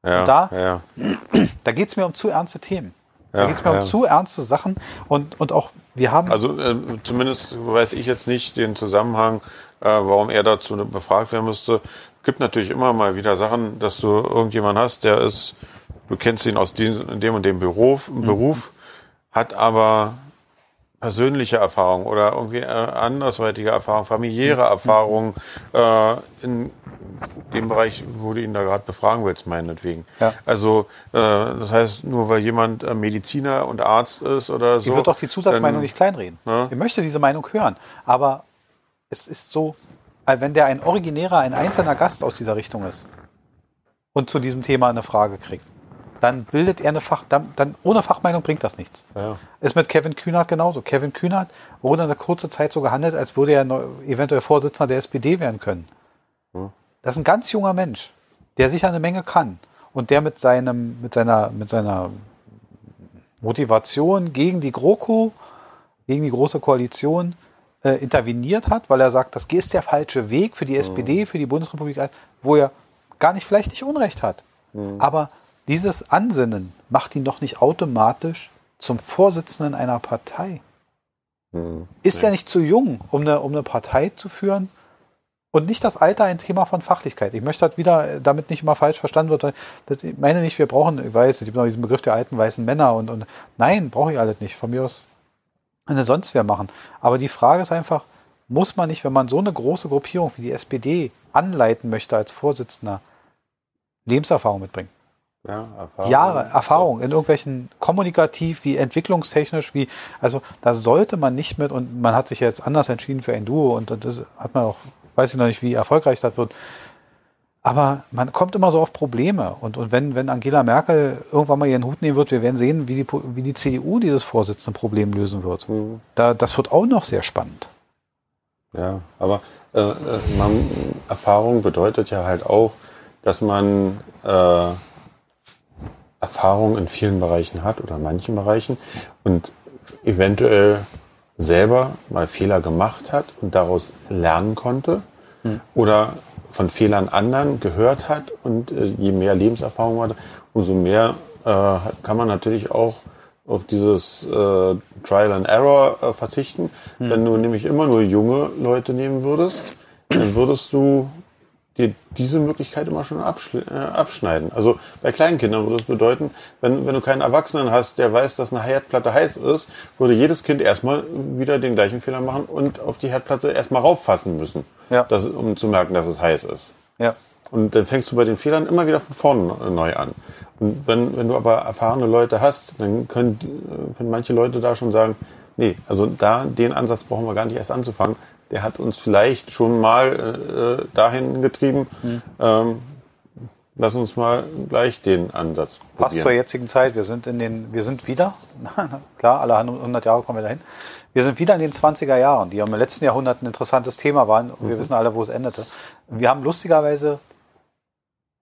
Ja, und da, ja. da geht es mir um zu ernste Themen. Da geht es mir ja. um zu ernste Sachen und, und auch wir haben. Also äh, zumindest weiß ich jetzt nicht den Zusammenhang, äh, warum er dazu befragt werden müsste. Gibt natürlich immer mal wieder Sachen, dass du irgendjemand hast, der ist, du kennst ihn aus dem, dem und dem Beruf, mhm. Beruf, hat aber persönliche Erfahrung oder irgendwie äh, andersweitige Erfahrung, familiäre mhm. Erfahrung äh, in dem Bereich, wo du ihn da gerade befragen willst, meinetwegen. Ja. Also äh, das heißt, nur weil jemand äh, Mediziner und Arzt ist oder so. Ich würde doch die Zusatzmeinung dann, nicht kleinreden. Ne? Ich möchte diese Meinung hören, aber es ist so, äh, wenn der ein originärer, ein einzelner Gast aus dieser Richtung ist und zu diesem Thema eine Frage kriegt, dann bildet er eine Fach, dann, dann ohne Fachmeinung bringt das nichts. Ja. Ist mit Kevin Kühnert genauso. Kevin Kühnert wurde in einer kurzen Zeit so gehandelt, als würde er eventuell Vorsitzender der SPD werden können. Hm. Das ist ein ganz junger Mensch, der sicher eine Menge kann und der mit seinem, mit seiner, mit seiner Motivation gegen die GroKo, gegen die große Koalition äh, interveniert hat, weil er sagt, das ist der falsche Weg für die. SPD, für die Bundesrepublik, wo er gar nicht vielleicht nicht Unrecht hat. Mhm. Aber dieses Ansinnen macht ihn doch nicht automatisch zum Vorsitzenden einer Partei. Mhm. Ist er nicht zu jung, um eine, um eine Partei zu führen? Und nicht das Alter ein Thema von Fachlichkeit. Ich möchte das wieder, damit nicht immer falsch verstanden wird. Das, ich meine nicht, wir brauchen, ich weiß, es gibt noch diesen Begriff der alten weißen Männer und, und nein, brauche ich alles nicht. Von mir aus eine sonst wer machen. Aber die Frage ist einfach, muss man nicht, wenn man so eine große Gruppierung wie die SPD anleiten möchte als Vorsitzender, Lebenserfahrung mitbringen? Ja, Erfahrung. Jahre Erfahrung in irgendwelchen kommunikativ wie entwicklungstechnisch wie also da sollte man nicht mit und man hat sich jetzt anders entschieden für ein Duo und, das hat man auch weiß ich noch nicht wie erfolgreich das wird aber man kommt immer so auf Probleme und, und wenn, wenn Angela Merkel irgendwann mal ihren Hut nehmen wird, wir werden sehen, wie die, wie die CDU dieses Vorsitzende-Problem lösen wird. Mhm. Da, das wird auch noch sehr spannend. Ja, aber äh, äh man, Erfahrung bedeutet ja halt auch, dass man äh, Erfahrung in vielen Bereichen hat oder in manchen Bereichen und eventuell selber mal Fehler gemacht hat und daraus lernen konnte hm. oder von Fehlern anderen gehört hat und äh, je mehr Lebenserfahrung man hat, umso mehr äh, kann man natürlich auch auf dieses äh, Trial and Error äh, verzichten. Hm. Wenn du nämlich immer nur junge Leute nehmen würdest, dann würdest du dir diese Möglichkeit immer schon äh, abschneiden. Also bei kleinen Kindern würde das bedeuten, wenn, wenn du keinen Erwachsenen hast, der weiß, dass eine Herdplatte heiß ist, würde jedes Kind erstmal wieder den gleichen Fehler machen und auf die Herdplatte erstmal rauffassen müssen, ja. dass, um zu merken, dass es heiß ist. Ja. Und dann fängst du bei den Fehlern immer wieder von vorne neu an. Und wenn, wenn du aber erfahrene Leute hast, dann können, können manche Leute da schon sagen, nee, also da, den Ansatz brauchen wir gar nicht erst anzufangen der hat uns vielleicht schon mal äh, dahin getrieben. Mhm. Ähm, lass uns mal gleich den Ansatz probieren. Passt zur jetzigen Zeit. Wir sind in den, wir sind wieder, klar, alle 100 Jahre kommen wir dahin. Wir sind wieder in den 20er Jahren, die im letzten Jahrhundert ein interessantes Thema waren. Wir mhm. wissen alle, wo es endete. Wir haben lustigerweise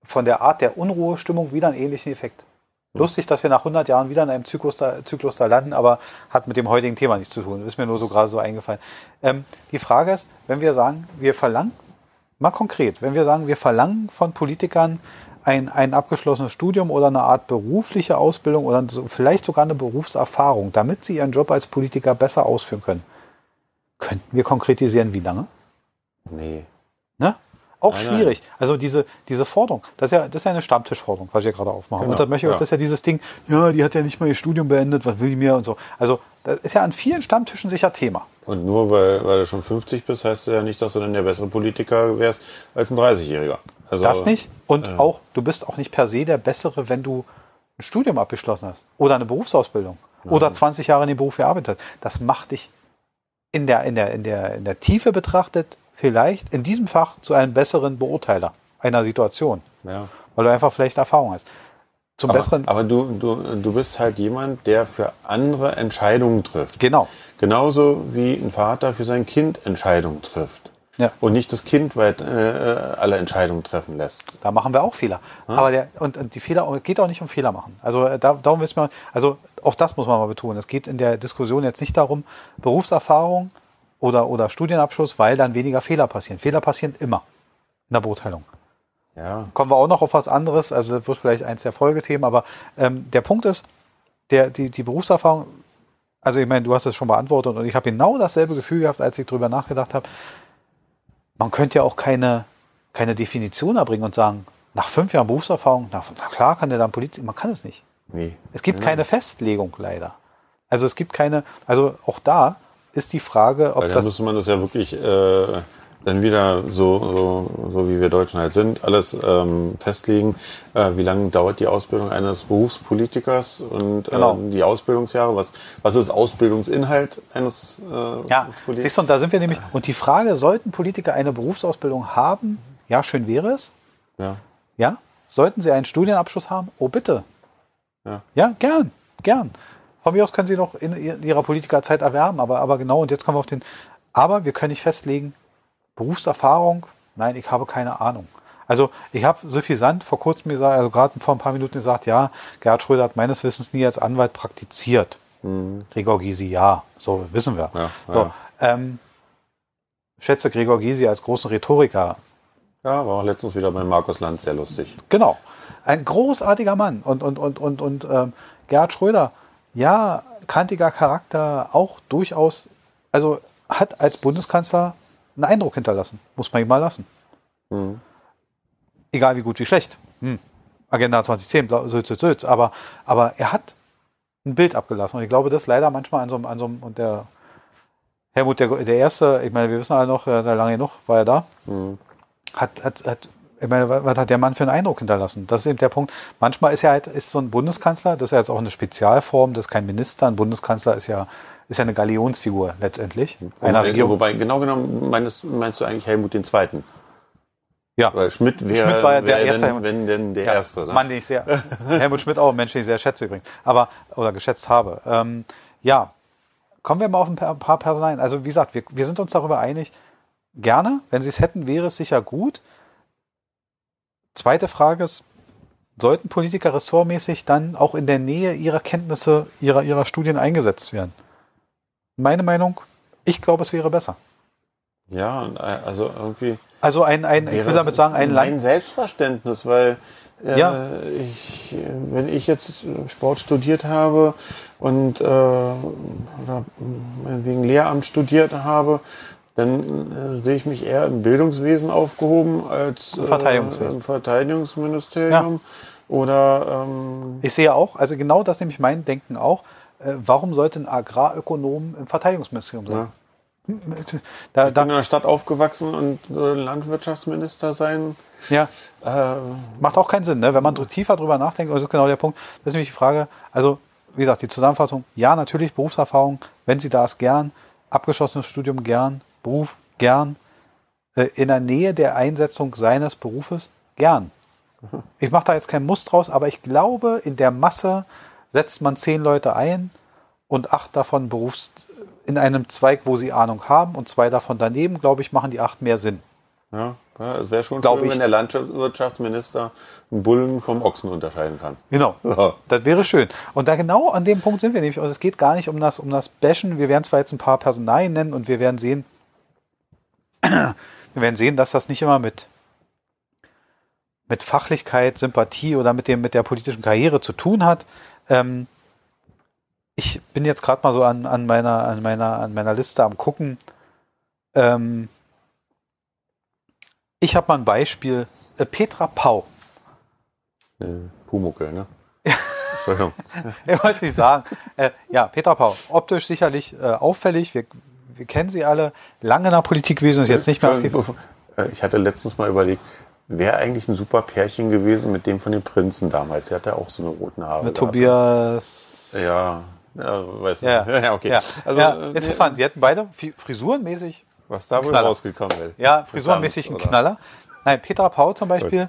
von der Art der Unruhestimmung wieder einen ähnlichen Effekt. Lustig, dass wir nach 100 Jahren wieder in einem Zyklus da, Zyklus da landen, aber hat mit dem heutigen Thema nichts zu tun. Ist mir nur so gerade so eingefallen. Ähm, die Frage ist, wenn wir sagen, wir verlangen, mal konkret, wenn wir sagen, wir verlangen von Politikern ein, ein abgeschlossenes Studium oder eine Art berufliche Ausbildung oder so, vielleicht sogar eine Berufserfahrung, damit sie ihren Job als Politiker besser ausführen können, könnten wir konkretisieren, wie lange? Nee. Ne? Auch nein, schwierig. Nein. Also diese, diese Forderung, das ist ja, das ist ja eine Stammtischforderung, was ich ja gerade aufmache. Genau, und das, möchte, ja. das ist ja dieses Ding, ja, die hat ja nicht mal ihr Studium beendet, was will die mir und so. Also das ist ja an vielen Stammtischen sicher Thema. Und nur weil, weil du schon 50 bist, heißt das ja nicht, dass du dann der bessere Politiker wärst als ein 30-Jähriger. Also, das nicht. Und äh, auch, du bist auch nicht per se der bessere, wenn du ein Studium abgeschlossen hast oder eine Berufsausbildung nein. oder 20 Jahre in dem Beruf gearbeitet hast. Das macht dich in der, in der, in der, in der Tiefe betrachtet vielleicht in diesem Fach zu einem besseren Beurteiler einer Situation. Ja. Weil du einfach vielleicht Erfahrung hast. Zum aber, besseren. Aber du, du, du bist halt jemand, der für andere Entscheidungen trifft. Genau. Genauso wie ein Vater für sein Kind Entscheidungen trifft. Ja. Und nicht das Kind weit, äh, alle Entscheidungen treffen lässt. Da machen wir auch Fehler. Ja. Aber der, und, und die Fehler geht auch nicht um Fehler machen. Also äh, da, darum wissen wir, also auch das muss man mal betonen. Es geht in der Diskussion jetzt nicht darum, Berufserfahrung oder, oder Studienabschluss, weil dann weniger Fehler passieren. Fehler passieren immer in der Beurteilung. Ja. Kommen wir auch noch auf was anderes, also das wird vielleicht eins der Folgethemen, aber ähm, der Punkt ist, der, die, die Berufserfahrung, also ich meine, du hast es schon beantwortet und ich habe genau dasselbe Gefühl gehabt, als ich drüber nachgedacht habe. Man könnte ja auch keine, keine Definition erbringen und sagen, nach fünf Jahren Berufserfahrung, na, na klar kann der dann Politik, man kann es nicht. Nee. Es gibt keine Festlegung leider. Also es gibt keine, also auch da, ist die Frage, ob Weil dann das. müsste man das ja wirklich äh, dann wieder so, so, so wie wir Deutschen halt sind, alles ähm, festlegen. Äh, wie lange dauert die Ausbildung eines Berufspolitikers und genau. ähm, die Ausbildungsjahre? Was, was ist Ausbildungsinhalt eines äh, Ja, siehst du, und da sind wir nämlich. Und die Frage, sollten Politiker eine Berufsausbildung haben? Ja, schön wäre es. Ja. Ja? Sollten sie einen Studienabschluss haben? Oh, bitte. Ja, ja gern, gern. Von mir aus können sie noch in ihrer Politikerzeit erwerben, aber, aber genau, und jetzt kommen wir auf den, aber wir können nicht festlegen, Berufserfahrung, nein, ich habe keine Ahnung. Also ich habe suffisant vor kurzem gesagt, also gerade vor ein paar Minuten gesagt, ja, Gerhard Schröder hat meines Wissens nie als Anwalt praktiziert. Mhm. Gregor Gysi, ja, so wissen wir. Ja, so, ja. Ähm, schätze Gregor Gysi als großen Rhetoriker. Ja, war auch letztens wieder bei Markus Land sehr lustig. Genau. Ein großartiger Mann. Und, und, und, und, und ähm, Gerhard Schröder ja, kantiger Charakter auch durchaus, also hat als Bundeskanzler einen Eindruck hinterlassen. Muss man ihm mal lassen. Mhm. Egal wie gut, wie schlecht. Hm. Agenda 2010, Sülz, Sülz, Sülz. Aber, aber er hat ein Bild abgelassen. Und ich glaube, das leider manchmal an so, an so einem, und der Helmut, der, der Erste, ich meine, wir wissen alle noch, der lange genug war er da, mhm. hat, hat, hat ich meine, was hat der Mann für einen Eindruck hinterlassen? Das ist eben der Punkt. Manchmal ist er halt, ist so ein Bundeskanzler, das ist ja jetzt auch eine Spezialform, das ist kein Minister. Ein Bundeskanzler ist ja, ist ja eine Galionsfigur letztendlich. Einer Regierung. Wobei, genau genommen meinst, meinst du eigentlich Helmut den Zweiten? Ja. Weil Schmidt wäre Schmidt war ja der wär erste denn, wenn denn der ja, Erste. Ne? Mann, den ich sehr, Helmut Schmidt auch, ein Mensch, den ich sehr schätze übrigens. Aber, oder geschätzt habe. Ähm, ja. Kommen wir mal auf ein paar, ein paar Personalien. Also, wie gesagt, wir, wir sind uns darüber einig. Gerne. Wenn Sie es hätten, wäre es sicher gut. Zweite Frage ist, sollten Politiker ressortmäßig dann auch in der Nähe ihrer Kenntnisse, ihrer, ihrer Studien eingesetzt werden? Meine Meinung, ich glaube, es wäre besser. Ja, äh, also irgendwie. Also ein, ein ich will damit sagen, ein Land. Selbstverständnis, weil äh, Ja. ich, wenn ich jetzt Sport studiert habe und äh, oder wegen Lehramt studiert habe, dann äh, sehe ich mich eher im Bildungswesen aufgehoben als äh, Verteidigungswesen. im Verteidigungsministerium oder ähm, Ich sehe auch, also genau das nämlich mein Denken auch. Äh, warum sollte ein Agrarökonom im Verteidigungsministerium sein? Ja. Da, ich bin in der Stadt aufgewachsen und äh, Landwirtschaftsminister sein. ja, Äh, macht auch keinen Sinn, ne? wenn man tiefer drüber nachdenkt. Und das ist genau der Punkt. Das ist nämlich die Frage, also wie gesagt, die Zusammenfassung, ja, natürlich Berufserfahrung, wenn sie da ist, gern, abgeschlossenes Studium gern, Beruf gern, äh, in der Nähe der Einsetzung seines Berufes gern. Ich mache da jetzt keinen Muss draus, aber ich glaube, in der Masse setzt man zehn Leute ein und acht davon Berufs in einem Zweig, wo sie Ahnung haben und zwei davon daneben, glaube ich, machen die acht mehr Sinn. ja, ja, es wäre schon Glaub schön, ich. wenn der Landwirtschaftsminister einen Bullen vom Ochsen unterscheiden kann. Genau. Ja. Das wäre schön. Und da genau an dem Punkt sind wir nämlich. Und es geht gar nicht um das, um das Bashen. Wir werden zwar jetzt ein paar Personalien nennen und wir werden sehen, wir werden sehen, dass das nicht immer mit, mit Fachlichkeit, Sympathie oder mit dem, mit der politischen Karriere zu tun hat. Ähm, ich bin jetzt gerade mal so an, an meiner, an meiner, an meiner Liste am gucken. Ähm, ich habe mal ein Beispiel. Äh, Petra Pau. Äh, Pumuckel, ne? Entschuldigung. Ich wollte nicht sagen. Äh, ja, Petra Pau, optisch sicherlich äh, auffällig. Wir, wir kennen sie alle. Lange in der Politik gewesen, ist jetzt nicht mehr aktiv. Äh, Ich hatte letztens mal überlegt, wäre eigentlich ein super Pärchen gewesen mit dem von den Prinzen damals. Der hatte auch so eine roten Haare. Mit gehabt. Tobias. Ja, ja, weiß Ja, nicht. Ja, okay. Ja, Also, ja, äh, interessant. Die hatten beide frisurenmäßig. Was da wohl rausgekommen wäre. Ja, frisurenmäßig ein? Knaller. Nein, Petra Pau zum Beispiel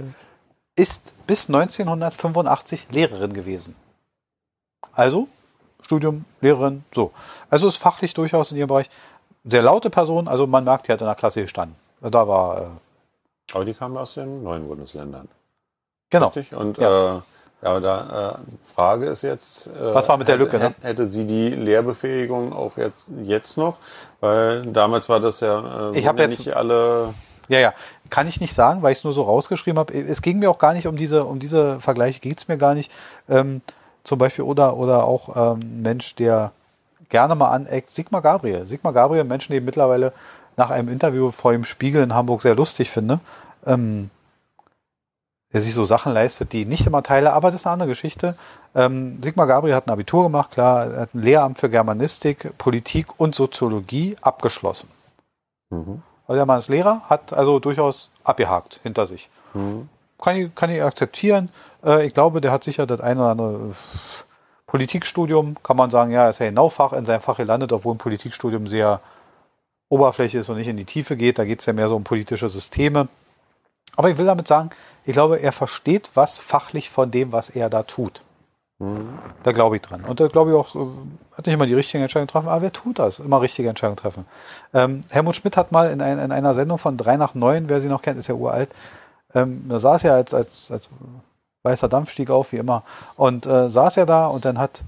ist bis 1985 Lehrerin gewesen. Also, Studium, Lehrerin, so. Also ist fachlich durchaus in ihrem Bereich sehr laute Person. Also man merkt, die hat in der Klasse gestanden. Da war, äh, Aber die kamen aus den neuen Bundesländern. genau. Richtig? Und Ja. äh, aber da äh, Frage ist jetzt, äh, Was war mit der hätte, Lücke, ne? hätte- sie die Lehrbefähigung auch jetzt, jetzt noch? Weil damals war das ja, äh, Ich hab wurden ja jetzt- nicht alle. Ja, ja. Kann ich nicht sagen, weil ich es nur so rausgeschrieben habe. Es ging mir auch gar nicht um diese, um diese Vergleiche, geht es mir gar nicht. Ähm, zum Beispiel oder, oder auch ähm, ein Mensch, der gerne mal aneckt, Sigmar Gabriel. Sigmar Gabriel, ein Mensch, den ich mittlerweile nach einem Interview vor dem Spiegel in Hamburg sehr lustig finde. Ähm, der sich so Sachen leistet, die ich nicht immer teile, aber das ist eine andere Geschichte. Ähm, Sigmar Gabriel hat ein Abitur gemacht, klar, er hat ein Lehramt für Germanistik, Politik und Soziologie abgeschlossen. Mhm. Also der Mann ist Lehrer, hat also durchaus abgehakt hinter sich. Mhm. Kann ich, kann ich akzeptieren. Äh, ich glaube, der hat sicher das eine oder andere äh, Politikstudium, kann man sagen, ja, er ist ja genau Fach in seinem Fach gelandet, obwohl ein Politikstudium sehr Oberfläche ist und nicht in die Tiefe geht. Da geht es ja mehr so um politische Systeme. Aber ich will damit sagen, ich glaube, er versteht was fachlich von dem, was er da tut. Da glaube ich dran. Und da glaube ich auch, äh, hat nicht immer die richtigen Entscheidungen getroffen, aber wer tut das? Immer richtige Entscheidungen treffen. Ähm, Helmut Schmidt hat mal in, ein, in einer Sendung von 3 nach 9, wer sie noch kennt, ist ja uralt, ähm, da saß er als, als, als weißer Dampf stieg auf, wie immer, und äh, saß er da und dann hat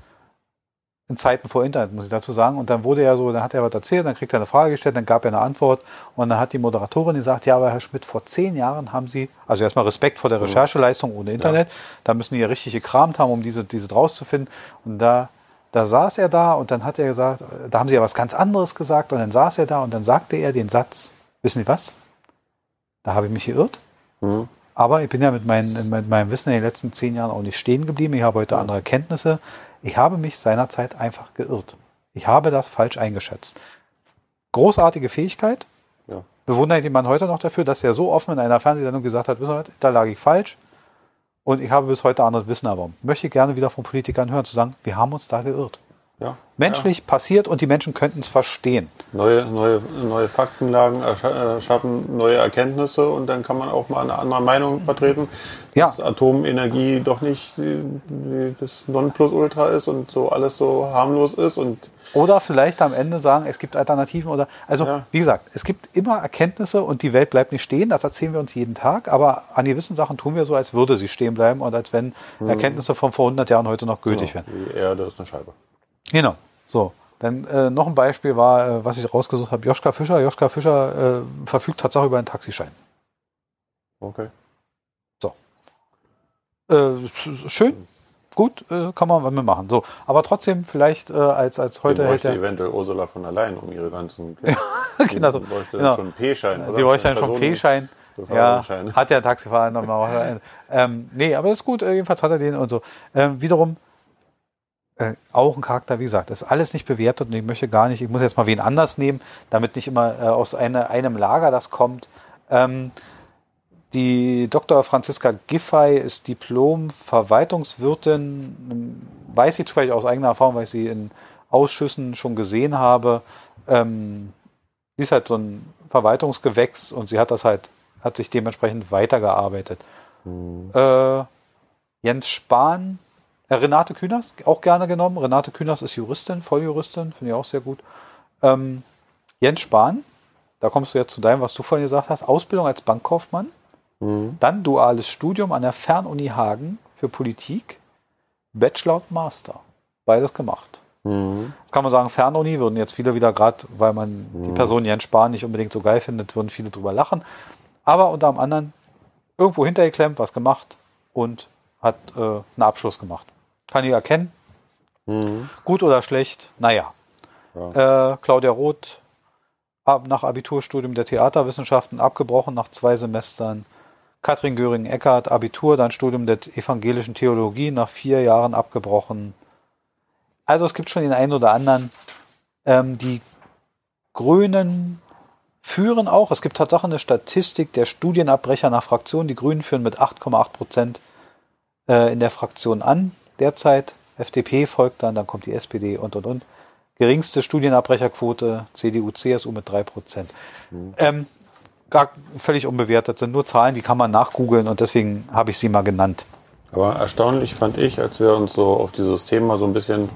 in Zeiten vor Internet, muss ich dazu sagen. Und dann wurde er so, dann hat er was erzählt, dann kriegt er eine Frage gestellt, dann gab er eine Antwort und dann hat die Moderatorin gesagt, ja, aber Herr Schmidt, vor zehn Jahren haben Sie, also erstmal Respekt vor der Rechercheleistung ohne Internet, da müssen die ja richtig gekramt haben, um diese, diese rauszufinden. Und da, da saß er da und dann hat er gesagt, äh, da haben Sie ja was ganz anderes gesagt und dann saß er da und dann sagte er den Satz, wissen Sie was? Da habe ich mich geirrt. Mhm. Aber ich bin ja mit, meinen, mit meinem Wissen in den letzten zehn Jahren auch nicht stehen geblieben. Ich habe heute andere Kenntnisse. Ich habe mich seinerzeit einfach geirrt. Ich habe das falsch eingeschätzt. Großartige Fähigkeit, Ja. bewundere den Mann heute noch dafür, dass er so offen in einer Fernsehsendung gesagt hat, wissen Sie was, da lag ich falsch. Und ich habe bis heute anderes Wissen, aber möchte gerne wieder von Politikern hören, zu sagen, wir haben uns da geirrt. Ja. Menschlich ja. passiert und die Menschen könnten es verstehen. Neue, neue, neue Faktenlagen erschaffen neue Erkenntnisse und dann kann man auch mal eine andere Meinung vertreten, dass ja. Atomenergie doch nicht das Nonplusultra ist und so alles so harmlos ist und oder vielleicht am Ende sagen, es gibt Alternativen oder also ja. wie gesagt, es gibt immer Erkenntnisse und die Welt bleibt nicht stehen. Das erzählen wir uns jeden Tag, aber an gewissen Sachen tun wir so, als würde sie stehen bleiben und als wenn hm. Erkenntnisse von vor 100 Jahren heute noch gültig genau. wären. Die Erde ist eine Scheibe. Genau. So. Dann äh, noch ein Beispiel war, äh, was ich rausgesucht habe, Joschka Fischer. Joschka Fischer äh, verfügt tatsächlich über einen Taxischein. Okay. So. Äh, schön. Gut, äh, kann man mit machen. So, aber trotzdem vielleicht äh, als als heute hätte eventuell Ursula von der Leyen um ihre ganzen genau, so. bräuchte genau. schon P-Schein, oder? Die bräuchte dann schon P-Schein. Ja, hat der Taxifahrer nochmal. ähm, nee, aber das ist gut. Jedenfalls hat er den und so. Ähm, wiederum äh, auch ein Charakter, wie gesagt, ist alles nicht bewertet und ich möchte gar nicht, ich muss jetzt mal wen anders nehmen, damit nicht immer äh, aus eine, einem Lager das kommt. Ähm, die Dr. Franziska Giffey ist Diplom-Verwaltungswirtin, weiß ich zufällig aus eigener Erfahrung, weil ich sie in Ausschüssen schon gesehen habe. Ähm, sie ist halt so ein Verwaltungsgewächs und sie hat das halt, hat sich dementsprechend weitergearbeitet. Mhm. Äh, Jens Spahn Renate Künast, auch gerne genommen. Renate Künast ist Juristin, Volljuristin, finde ich auch sehr gut. Ähm, Jens Spahn, da kommst du jetzt zu deinem, was du vorhin gesagt hast, Ausbildung als Bankkaufmann, mhm. dann duales Studium an der Fernuni Hagen für Politik, Bachelor und Master, beides gemacht. Mhm. Kann man sagen, Fernuni würden jetzt viele wieder gerade, weil man mhm. die Person Jens Spahn nicht unbedingt so geil findet, würden viele drüber lachen. Aber unter anderem irgendwo hintergeklemmt, was gemacht und hat äh, einen Abschluss gemacht. Kann ich erkennen. Mhm. Gut oder schlecht, naja. Ja. Äh, Claudia Roth, ab, nach Abiturstudium der Theaterwissenschaften abgebrochen nach zwei Semestern. Katrin Göring-Eckert, Abitur, dann Studium der evangelischen Theologie, nach vier Jahren abgebrochen. Also es gibt schon den einen oder anderen. Ähm, die Grünen führen auch, es gibt tatsächlich eine Statistik der Studienabbrecher nach Fraktionen. Die Grünen führen mit 8,8 Prozent äh, in der Fraktion an derzeit. FDP folgt dann, dann kommt die SPD und und und. Geringste Studienabbrecherquote CDU, CSU mit drei Prozent. Mhm. Ähm, gar völlig unbewertet, sind nur Zahlen, die kann man nachgoogeln und deswegen habe ich sie mal genannt. Aber erstaunlich fand ich, als wir uns so auf dieses Thema so ein bisschen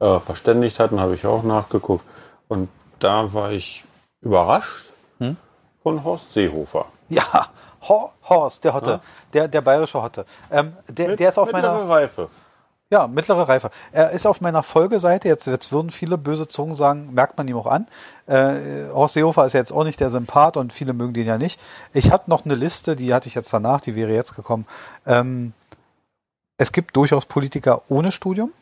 äh, verständigt hatten, habe ich auch nachgeguckt. Und da war ich überrascht hm? von Horst Seehofer. Ja, Horst, der Hotte, ja? der, der bayerische Hotte. Ähm, der, Mit, der ist auf meiner Reife. Ja, mittlere Reife. Er ist auf meiner Folgeseite. Jetzt, jetzt würden viele böse Zungen sagen, merkt man ihm auch an. Äh, Horst Seehofer ist jetzt auch nicht der Sympath und viele mögen den ja nicht. Ich habe noch eine Liste, die hatte ich jetzt danach, die wäre jetzt gekommen. Ähm, es gibt durchaus Politiker ohne Studium.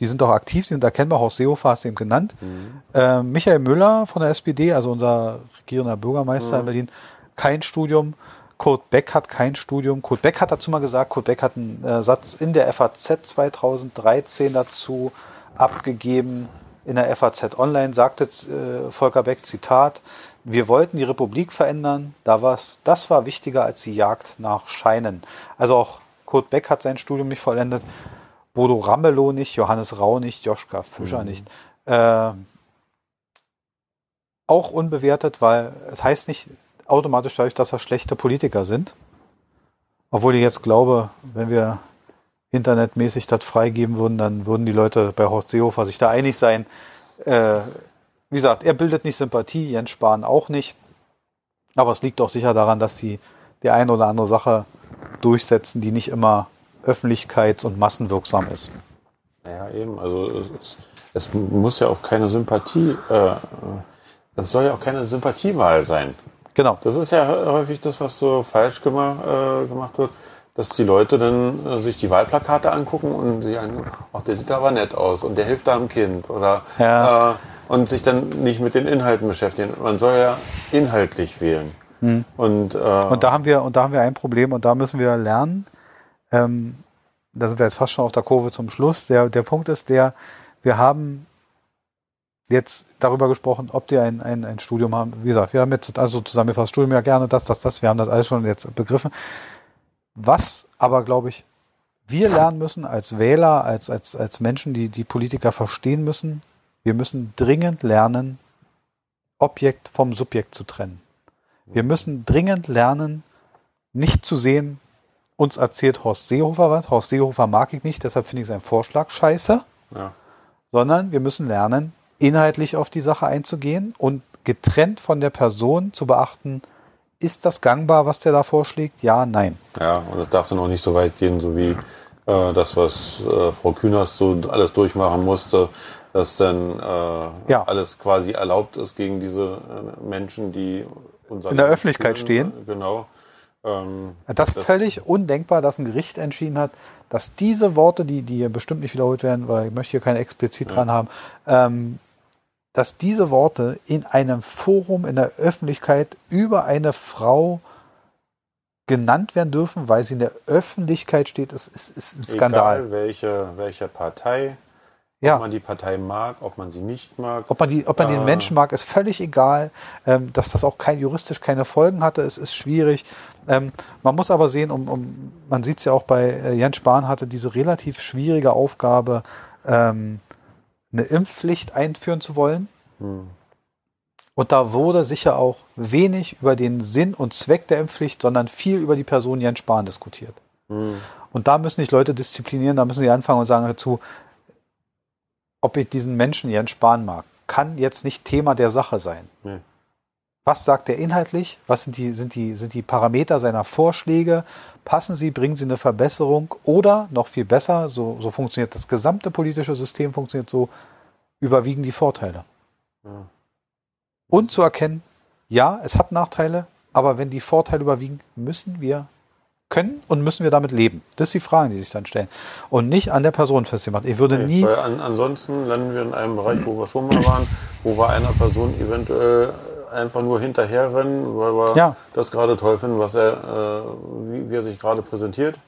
Die sind auch aktiv, die sind erkennbar. Horst Seehofer hast du eben genannt. Mhm. Äh, Michael Müller von der SPD, also unser regierender Bürgermeister mhm. in Berlin, kein Studium. Kurt Beck hat kein Studium. Kurt Beck hat dazu mal gesagt, Kurt Beck hat einen äh, Satz in der FAZ 2013 dazu abgegeben. In der FAZ Online sagte äh, Volker Beck, Zitat, wir wollten die Republik verändern, da war's, das war wichtiger als die Jagd nach Scheinen. Also auch Kurt Beck hat sein Studium nicht vollendet, Bodo Ramelow nicht, Johannes Rau nicht, Joschka Fischer mhm. nicht. Äh, auch unbewertet, weil es heißt nicht, automatisch dadurch, dass das schlechte Politiker sind. Obwohl ich jetzt glaube, wenn wir internetmäßig das freigeben würden, dann würden die Leute bei Horst Seehofer sich da einig sein. Äh, wie gesagt, er bildet nicht Sympathie, Jens Spahn auch nicht. Aber es liegt auch sicher daran, dass sie die eine oder andere Sache durchsetzen, die nicht immer öffentlichkeits- und massenwirksam ist. Ja, eben. Also es, es muss ja auch keine Sympathie, äh, es soll ja auch keine Sympathiewahl sein. Genau. Das ist ja häufig das, was so falsch gemacht, äh, gemacht wird, dass die Leute dann äh, sich die Wahlplakate angucken und die einen, ach, der sieht aber nett aus und der hilft da einem Kind oder ja. äh, und sich dann nicht mit den Inhalten beschäftigen. Man soll ja inhaltlich wählen. Hm. Und, äh, und da haben wir und da haben wir ein Problem und da müssen wir lernen. Ähm, da sind wir jetzt fast schon auf der Kurve zum Schluss. Der der Punkt ist der, wir haben jetzt darüber gesprochen, ob die ein, ein, ein Studium haben. Wie gesagt, wir haben jetzt also zusammengefasst, Studium ja gerne, das, das, das, wir haben das alles schon jetzt begriffen. Was aber, glaube ich, wir lernen müssen als Wähler, als, als, als Menschen, die die Politiker verstehen müssen, wir müssen dringend lernen, Objekt vom Subjekt zu trennen. Wir müssen dringend lernen, nicht zu sehen, uns erzählt Horst Seehofer was. Horst Seehofer mag ich nicht, deshalb finde ich seinen Vorschlag scheiße. Ja. Sondern wir müssen lernen, inhaltlich auf die Sache einzugehen und getrennt von der Person zu beachten, ist das gangbar, was der da vorschlägt? Ja, nein. Ja, und es darf dann auch nicht so weit gehen, so wie äh, das, was äh, Frau Kühners so alles durchmachen musste, dass dann äh, ja. alles quasi erlaubt ist gegen diese äh, Menschen, die in der Öffentlichkeit stehen. Genau. Ähm, das ist völlig undenkbar, dass ein Gericht entschieden hat, dass diese Worte, die, die hier bestimmt nicht wiederholt werden, weil ich möchte hier keine explizit ja. dran haben, ähm, dass diese Worte in einem Forum in der Öffentlichkeit über eine Frau genannt werden dürfen, weil sie in der Öffentlichkeit steht, ist, ist, ist ein Skandal. Egal welche, welche Partei, ja. Ob man die Partei mag, ob man sie nicht mag. Ob man, die, ob man äh, den Menschen mag, ist völlig egal. Ähm, dass das auch kein, juristisch keine Folgen hatte, ist, ist schwierig. Ähm, man muss aber sehen, um, um, man sieht es ja auch bei äh, Jens Spahn hatte diese relativ schwierige Aufgabe, ähm, eine Impfpflicht einführen zu wollen. Hm. Und da wurde sicher auch wenig über den Sinn und Zweck der Impfpflicht, sondern viel über die Person Jens Spahn diskutiert. Hm. Und da müssen sich Leute disziplinieren, da müssen sie anfangen und sagen dazu, ob ich diesen Menschen Jens Spahn mag, kann jetzt nicht Thema der Sache sein. Nee. Was sagt er inhaltlich? Was sind die, sind, die, sind die Parameter seiner Vorschläge? Passen sie, bringen sie eine Verbesserung? Oder noch viel besser, so, so funktioniert das gesamte politische System, funktioniert so, überwiegen die Vorteile. Ja. Und zu erkennen, ja, es hat Nachteile, aber wenn die Vorteile überwiegen, müssen wir können und müssen wir damit leben? Das ist die Frage, die sich dann stellen. Und nicht an der Person festgemacht. Ich würde nie. Weil an, ansonsten landen wir in einem Bereich, wo wir schon mal waren, wo wir einer Person eventuell einfach nur hinterherrennen, weil wir ja. das gerade toll finden, was er, äh, wie, wie, er sich gerade präsentiert.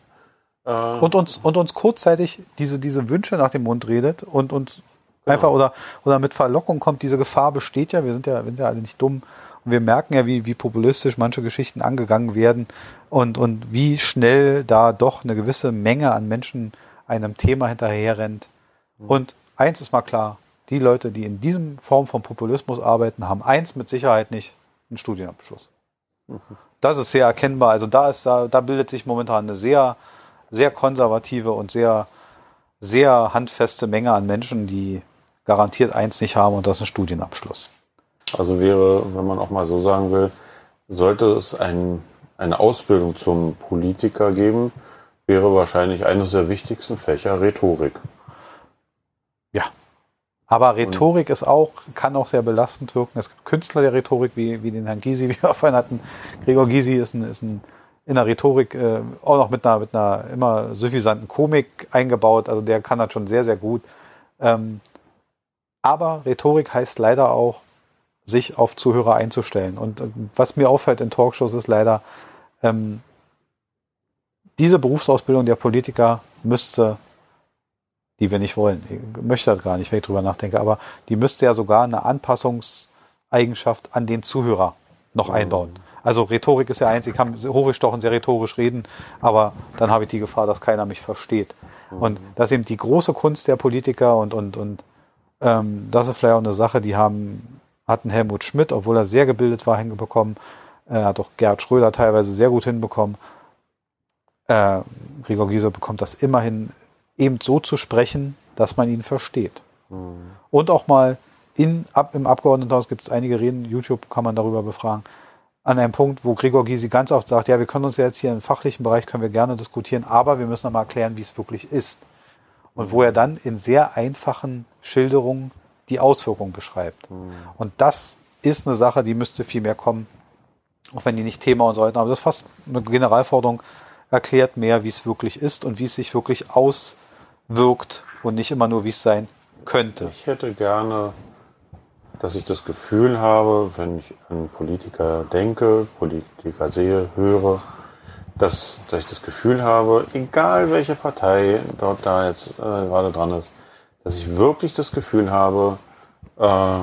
Äh, und uns und uns kurzzeitig diese diese Wünsche nach dem Mund redet und uns genau. einfach oder oder mit Verlockung kommt. Diese Gefahr besteht ja. Wir sind ja wir sind ja alle nicht dumm und wir merken ja, wie wie populistisch manche Geschichten angegangen werden und, und wie schnell da doch eine gewisse Menge an Menschen einem Thema hinterherrennt. Mhm. Und eins ist mal klar, die Leute, die in diesem Form von Populismus arbeiten, haben eins mit Sicherheit nicht, einen Studienabschluss. Mhm. Das ist sehr erkennbar. Also da ist da, da bildet sich momentan eine sehr, sehr konservative und sehr, sehr handfeste Menge an Menschen, die garantiert eins nicht haben und das ist ein Studienabschluss. Also wäre, wenn man auch mal so sagen will, sollte es ein eine Ausbildung zum Politiker geben, wäre wahrscheinlich eines der wichtigsten Fächer Rhetorik. Ja. Aber Rhetorik ist auch, kann auch sehr belastend wirken. Es gibt Künstler der Rhetorik, wie, wie den Herrn Gysi, wie wir vorhin hatten. Gregor Gysi ist ein, ist ein in der Rhetorik äh, auch noch mit einer, mit einer immer suffisanten Komik eingebaut. Also der kann das schon sehr, sehr gut. Ähm, aber Rhetorik heißt leider auch, sich auf Zuhörer einzustellen. Und äh, was mir auffällt in Talkshows ist leider, ähm, diese Berufsausbildung der Politiker müsste, die wir nicht wollen, ich möchte das gar nicht, wenn ich drüber nachdenke, aber die müsste ja sogar eine Anpassungseigenschaft an den Zuhörer noch einbauen. Also Rhetorik ist ja eins, ich kann hochgestochen sehr rhetorisch reden, aber dann habe ich die Gefahr, dass keiner mich versteht. Mhm. Und das ist eben die große Kunst der Politiker und, und, und ähm, das ist vielleicht auch eine Sache, die haben, hatten Helmut Schmidt, obwohl er sehr gebildet war, hingebekommen, äh, hat auch Gerhard Schröder teilweise sehr gut hinbekommen. Äh, Gregor Gysi bekommt das immerhin eben so zu sprechen, dass man ihn versteht. Mhm. Und auch mal in, ab, im Abgeordnetenhaus gibt es einige Reden, YouTube kann man darüber befragen, an einem Punkt, wo Gregor Gysi ganz oft sagt, ja, wir können uns ja jetzt hier im fachlichen Bereich können wir gerne diskutieren, aber wir müssen nochmal erklären, wie es wirklich ist. Und wo er dann in sehr einfachen Schilderungen die Auswirkungen beschreibt. Mhm. Und das ist eine Sache, die müsste viel mehr kommen auch wenn die nicht Thema und so weiter, aber das ist fast eine Generalforderung, erklärt mehr, wie es wirklich ist und wie es sich wirklich auswirkt und nicht immer nur, wie es sein könnte. Ich hätte gerne, dass ich das Gefühl habe, wenn ich an Politiker denke, Politiker sehe, höre, dass, dass ich das Gefühl habe, egal welche Partei dort da jetzt äh, gerade dran ist, dass ich wirklich das Gefühl habe, äh,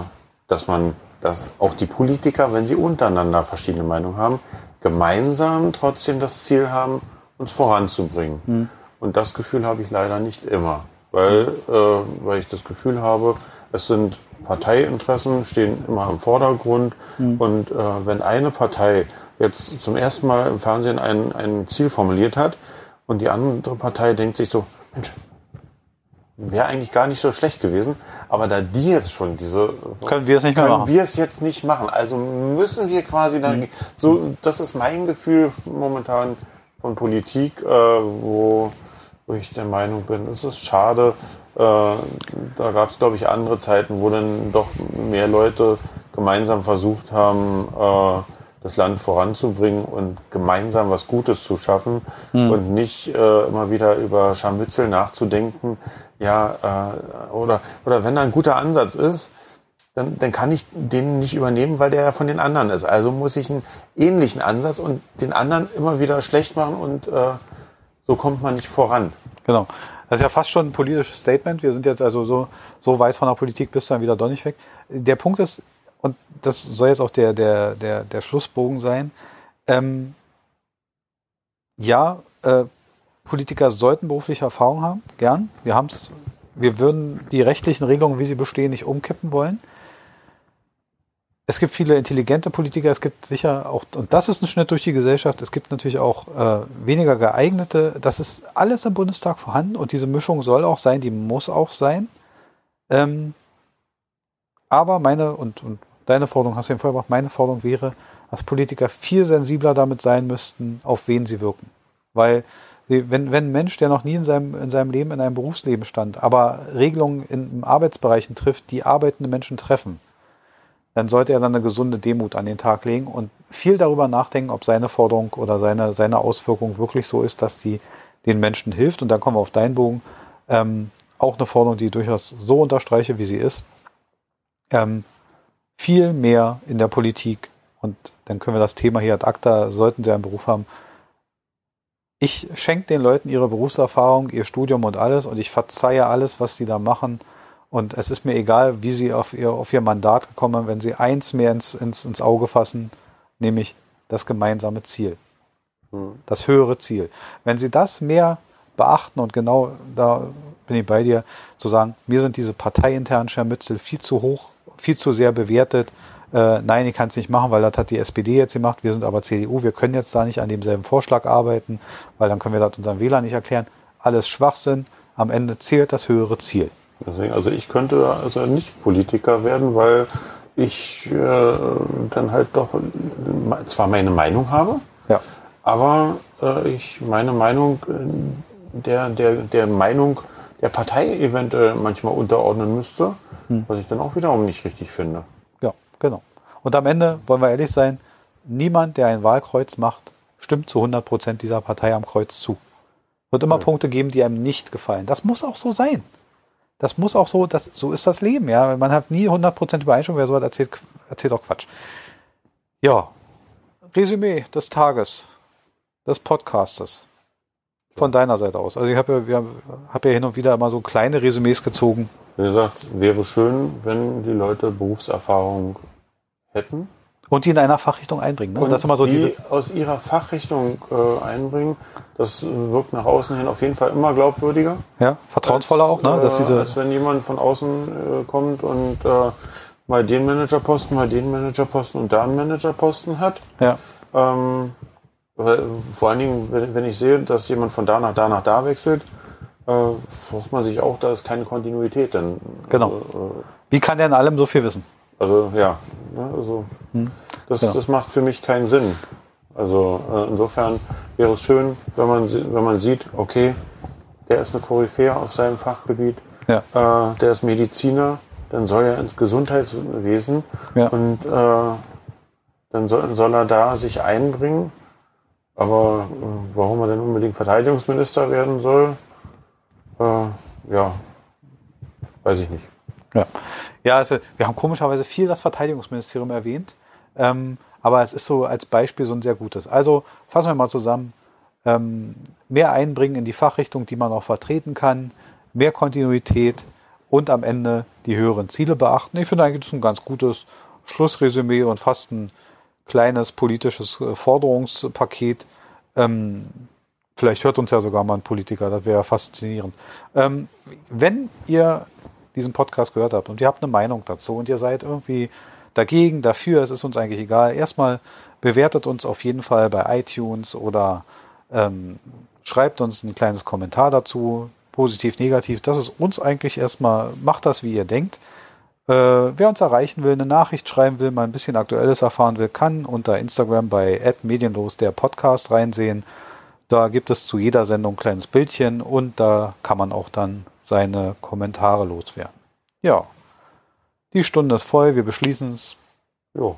dass man, dass auch die Politiker, wenn sie untereinander verschiedene Meinungen haben, gemeinsam trotzdem das Ziel haben, uns voranzubringen. Mhm. Und das Gefühl habe ich leider nicht immer, weil, äh, weil ich das Gefühl habe, es sind Parteiinteressen stehen immer im Vordergrund. Mhm. Und äh, wenn eine Partei jetzt zum ersten Mal im Fernsehen ein, ein Ziel formuliert hat und die andere Partei denkt sich so, Mensch, wäre eigentlich gar nicht so schlecht gewesen, aber da die jetzt schon diese können wir es nicht können mehr machen. wir es jetzt nicht machen. Also müssen wir quasi dann mhm. so das ist mein Gefühl momentan von Politik, äh, wo, wo ich der Meinung bin, es ist schade, äh, da gab es, glaube ich, andere Zeiten, wo dann doch mehr Leute gemeinsam versucht haben, äh, das Land voranzubringen und gemeinsam was Gutes zu schaffen hm. und nicht äh, immer wieder über Scharmützel nachzudenken. Ja, äh, oder, oder wenn da ein guter Ansatz ist, dann, dann kann ich den nicht übernehmen, weil der ja von den anderen ist. Also muss ich einen ähnlichen Ansatz und den anderen immer wieder schlecht machen und äh, so kommt man nicht voran. Genau. Das ist ja fast schon ein politisches Statement. Wir sind jetzt also so, so weit von der Politik bist du dann wieder doch nicht weg. Der Punkt ist, und das soll jetzt auch der, der, der, der Schlussbogen sein, ähm, ja, äh, Politiker sollten berufliche Erfahrung haben, gern. Wir haben es, wir würden die rechtlichen Regelungen, wie sie bestehen, nicht umkippen wollen es gibt viele intelligente Politiker, es gibt sicher auch, und das ist ein Schnitt durch die Gesellschaft, es gibt natürlich auch äh, weniger geeignete, das ist alles im Bundestag vorhanden und diese Mischung soll auch sein, die muss auch sein. Ähm, aber meine, und, und deine Forderung hast du eben vorgebracht, meine Forderung wäre, dass Politiker viel sensibler damit sein müssten, auf wen sie wirken. Weil wenn, wenn ein Mensch, der noch nie in seinem, in seinem Leben, in einem Berufsleben stand, aber Regelungen in, in Arbeitsbereichen trifft, die arbeitende Menschen treffen, dann sollte er dann eine gesunde Demut an den Tag legen und viel darüber nachdenken, ob seine Forderung oder seine, seine Auswirkung wirklich so ist, dass die den Menschen hilft. Und dann kommen wir auf deinen Bogen. Ähm, auch eine Forderung, die ich durchaus so unterstreiche, wie sie ist. Ähm, viel mehr in der Politik. Und dann können wir das Thema hier ad acta, sollten sie einen Beruf haben. Ich schenke den Leuten ihre Berufserfahrung, ihr Studium und alles und ich verzeihe alles, was sie da machen und es ist mir egal, wie sie auf ihr, auf ihr Mandat gekommen, wenn sie eins mehr ins, ins, ins Auge fassen, nämlich das gemeinsame Ziel. Mhm. Das höhere Ziel. Wenn sie das mehr beachten und genau da bin ich bei dir, zu sagen, mir sind diese parteiinternen Scharmützel viel zu hoch, viel zu sehr bewertet. Äh, nein, ich kann es nicht machen, weil das hat die SPD jetzt gemacht. Wir sind aber CDU, wir können jetzt da nicht an demselben Vorschlag arbeiten, weil dann können wir das unseren Wählern nicht erklären. Alles Schwachsinn. Am Ende zählt das höhere Ziel. Deswegen, also ich könnte also nicht Politiker werden, weil ich äh, dann halt doch zwar meine Meinung habe, ja. aber äh, ich meine Meinung äh, der, der, der Meinung der Partei eventuell manchmal unterordnen müsste, hm. was ich dann auch wiederum nicht richtig finde. Ja, genau. Und am Ende wollen wir ehrlich sein, niemand, der ein Wahlkreuz macht, stimmt zu 100 Prozent dieser Partei am Kreuz zu. Wird immer ja. Punkte geben, die einem nicht gefallen. Das muss auch so sein. Das muss auch so, das, so ist das Leben, ja. Man hat nie 100% Übereinstimmung, wer so hat, erzählt, erzählt auch Quatsch. Ja. Resümee des Tages, des Podcastes. Von deiner Seite aus. Also ich habe ja, hab ja hin und wieder immer so kleine Resümees gezogen. Wie gesagt, wäre schön, wenn die Leute Berufserfahrung hätten. Und die in einer Fachrichtung einbringen. Ne? Und das immer so die aus ihrer Fachrichtung äh, einbringen, das wirkt nach außen hin auf jeden Fall immer glaubwürdiger. Ja, vertrauensvoller als, auch, ne? Dass diese als wenn jemand von außen äh, kommt und äh, mal den Managerposten, mal den Managerposten und da einen Managerposten hat. Ja. Ähm, weil, vor allen Dingen, wenn, wenn, ich sehe, dass jemand von da nach da nach da wechselt, äh, fragt man sich auch, da ist keine Kontinuität. Denn, genau. Also, äh, Wie kann der in allem so viel wissen? Also ja, ne, also hm. das, ja. das macht für mich keinen Sinn. Also äh, insofern wäre es schön, wenn man, wenn man sieht, okay, der ist eine Koryphäe auf seinem Fachgebiet, ja. äh, der ist Mediziner, dann soll er ins Gesundheitswesen ja. und äh, dann soll, soll er da sich einbringen. Aber äh, warum er denn unbedingt Verteidigungsminister werden soll, äh, ja, weiß ich nicht. Ja. Ja, also wir haben komischerweise viel das Verteidigungsministerium erwähnt, ähm, aber es ist so als Beispiel so ein sehr gutes. Also fassen wir mal zusammen. Ähm, mehr einbringen in die Fachrichtung, die man auch vertreten kann, mehr Kontinuität und am Ende die höheren Ziele beachten. Ich finde eigentlich, das ist ein ganz gutes Schlussresümee und fast ein kleines politisches äh, Forderungspaket. Ähm, vielleicht hört uns ja sogar mal ein Politiker, das wäre faszinierend. Ähm, wenn ihr diesen Podcast gehört habt und ihr habt eine Meinung dazu und ihr seid irgendwie dagegen, dafür, es ist uns eigentlich egal. Erstmal bewertet uns auf jeden Fall bei iTunes oder ähm, schreibt uns ein kleines Kommentar dazu, positiv, negativ. Das ist uns eigentlich erstmal, macht das, wie ihr denkt. Äh, wer uns erreichen will, eine Nachricht schreiben will, mal ein bisschen Aktuelles erfahren will, kann unter Instagram bei medienlos der Podcast reinsehen. Da gibt es zu jeder Sendung ein kleines Bildchen und da kann man auch dann seine Kommentare loswerden. Ja, die Stunde ist voll, wir beschließen es. Jo,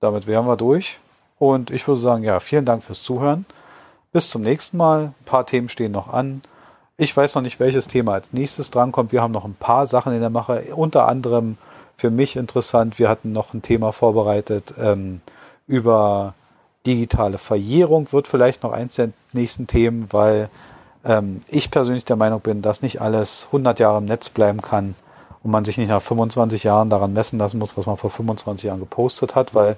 damit wären wir durch. Und ich würde sagen, ja, vielen Dank fürs Zuhören. Bis zum nächsten Mal. Ein paar Themen stehen noch an. Ich weiß noch nicht, welches Thema als nächstes drankommt. Wir haben noch ein paar Sachen in der Mache. Unter anderem für mich interessant. Wir hatten noch ein Thema vorbereitet ähm, über digitale Verjährung. Wird vielleicht noch eins der nächsten Themen, weil ähm, ich persönlich der Meinung bin, dass nicht alles 100 Jahre im Netz bleiben kann und man sich nicht nach 25 Jahren daran messen lassen muss, was man vor 25 Jahren gepostet hat, weil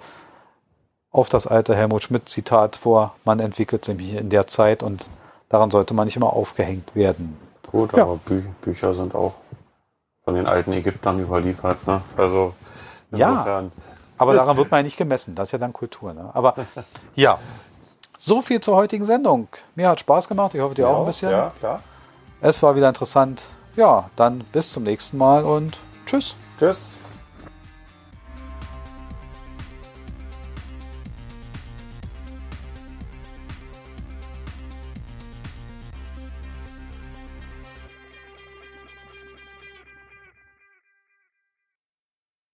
auf das alte Helmut Schmidt Zitat vor, man entwickelt sich in der Zeit und daran sollte man nicht immer aufgehängt werden. Gut, ja. aber Bü Bücher sind auch von den alten Ägyptern überliefert, ne? Also insofern. Ja, aber daran wird man ja nicht gemessen. Das ist ja dann Kultur, ne? Aber ja. So viel zur heutigen Sendung. Mir hat Spaß gemacht. Ich hoffe, dir ja, auch ein bisschen. Ja, klar. Es war wieder interessant. Ja, dann bis zum nächsten Mal und tschüss. Tschüss.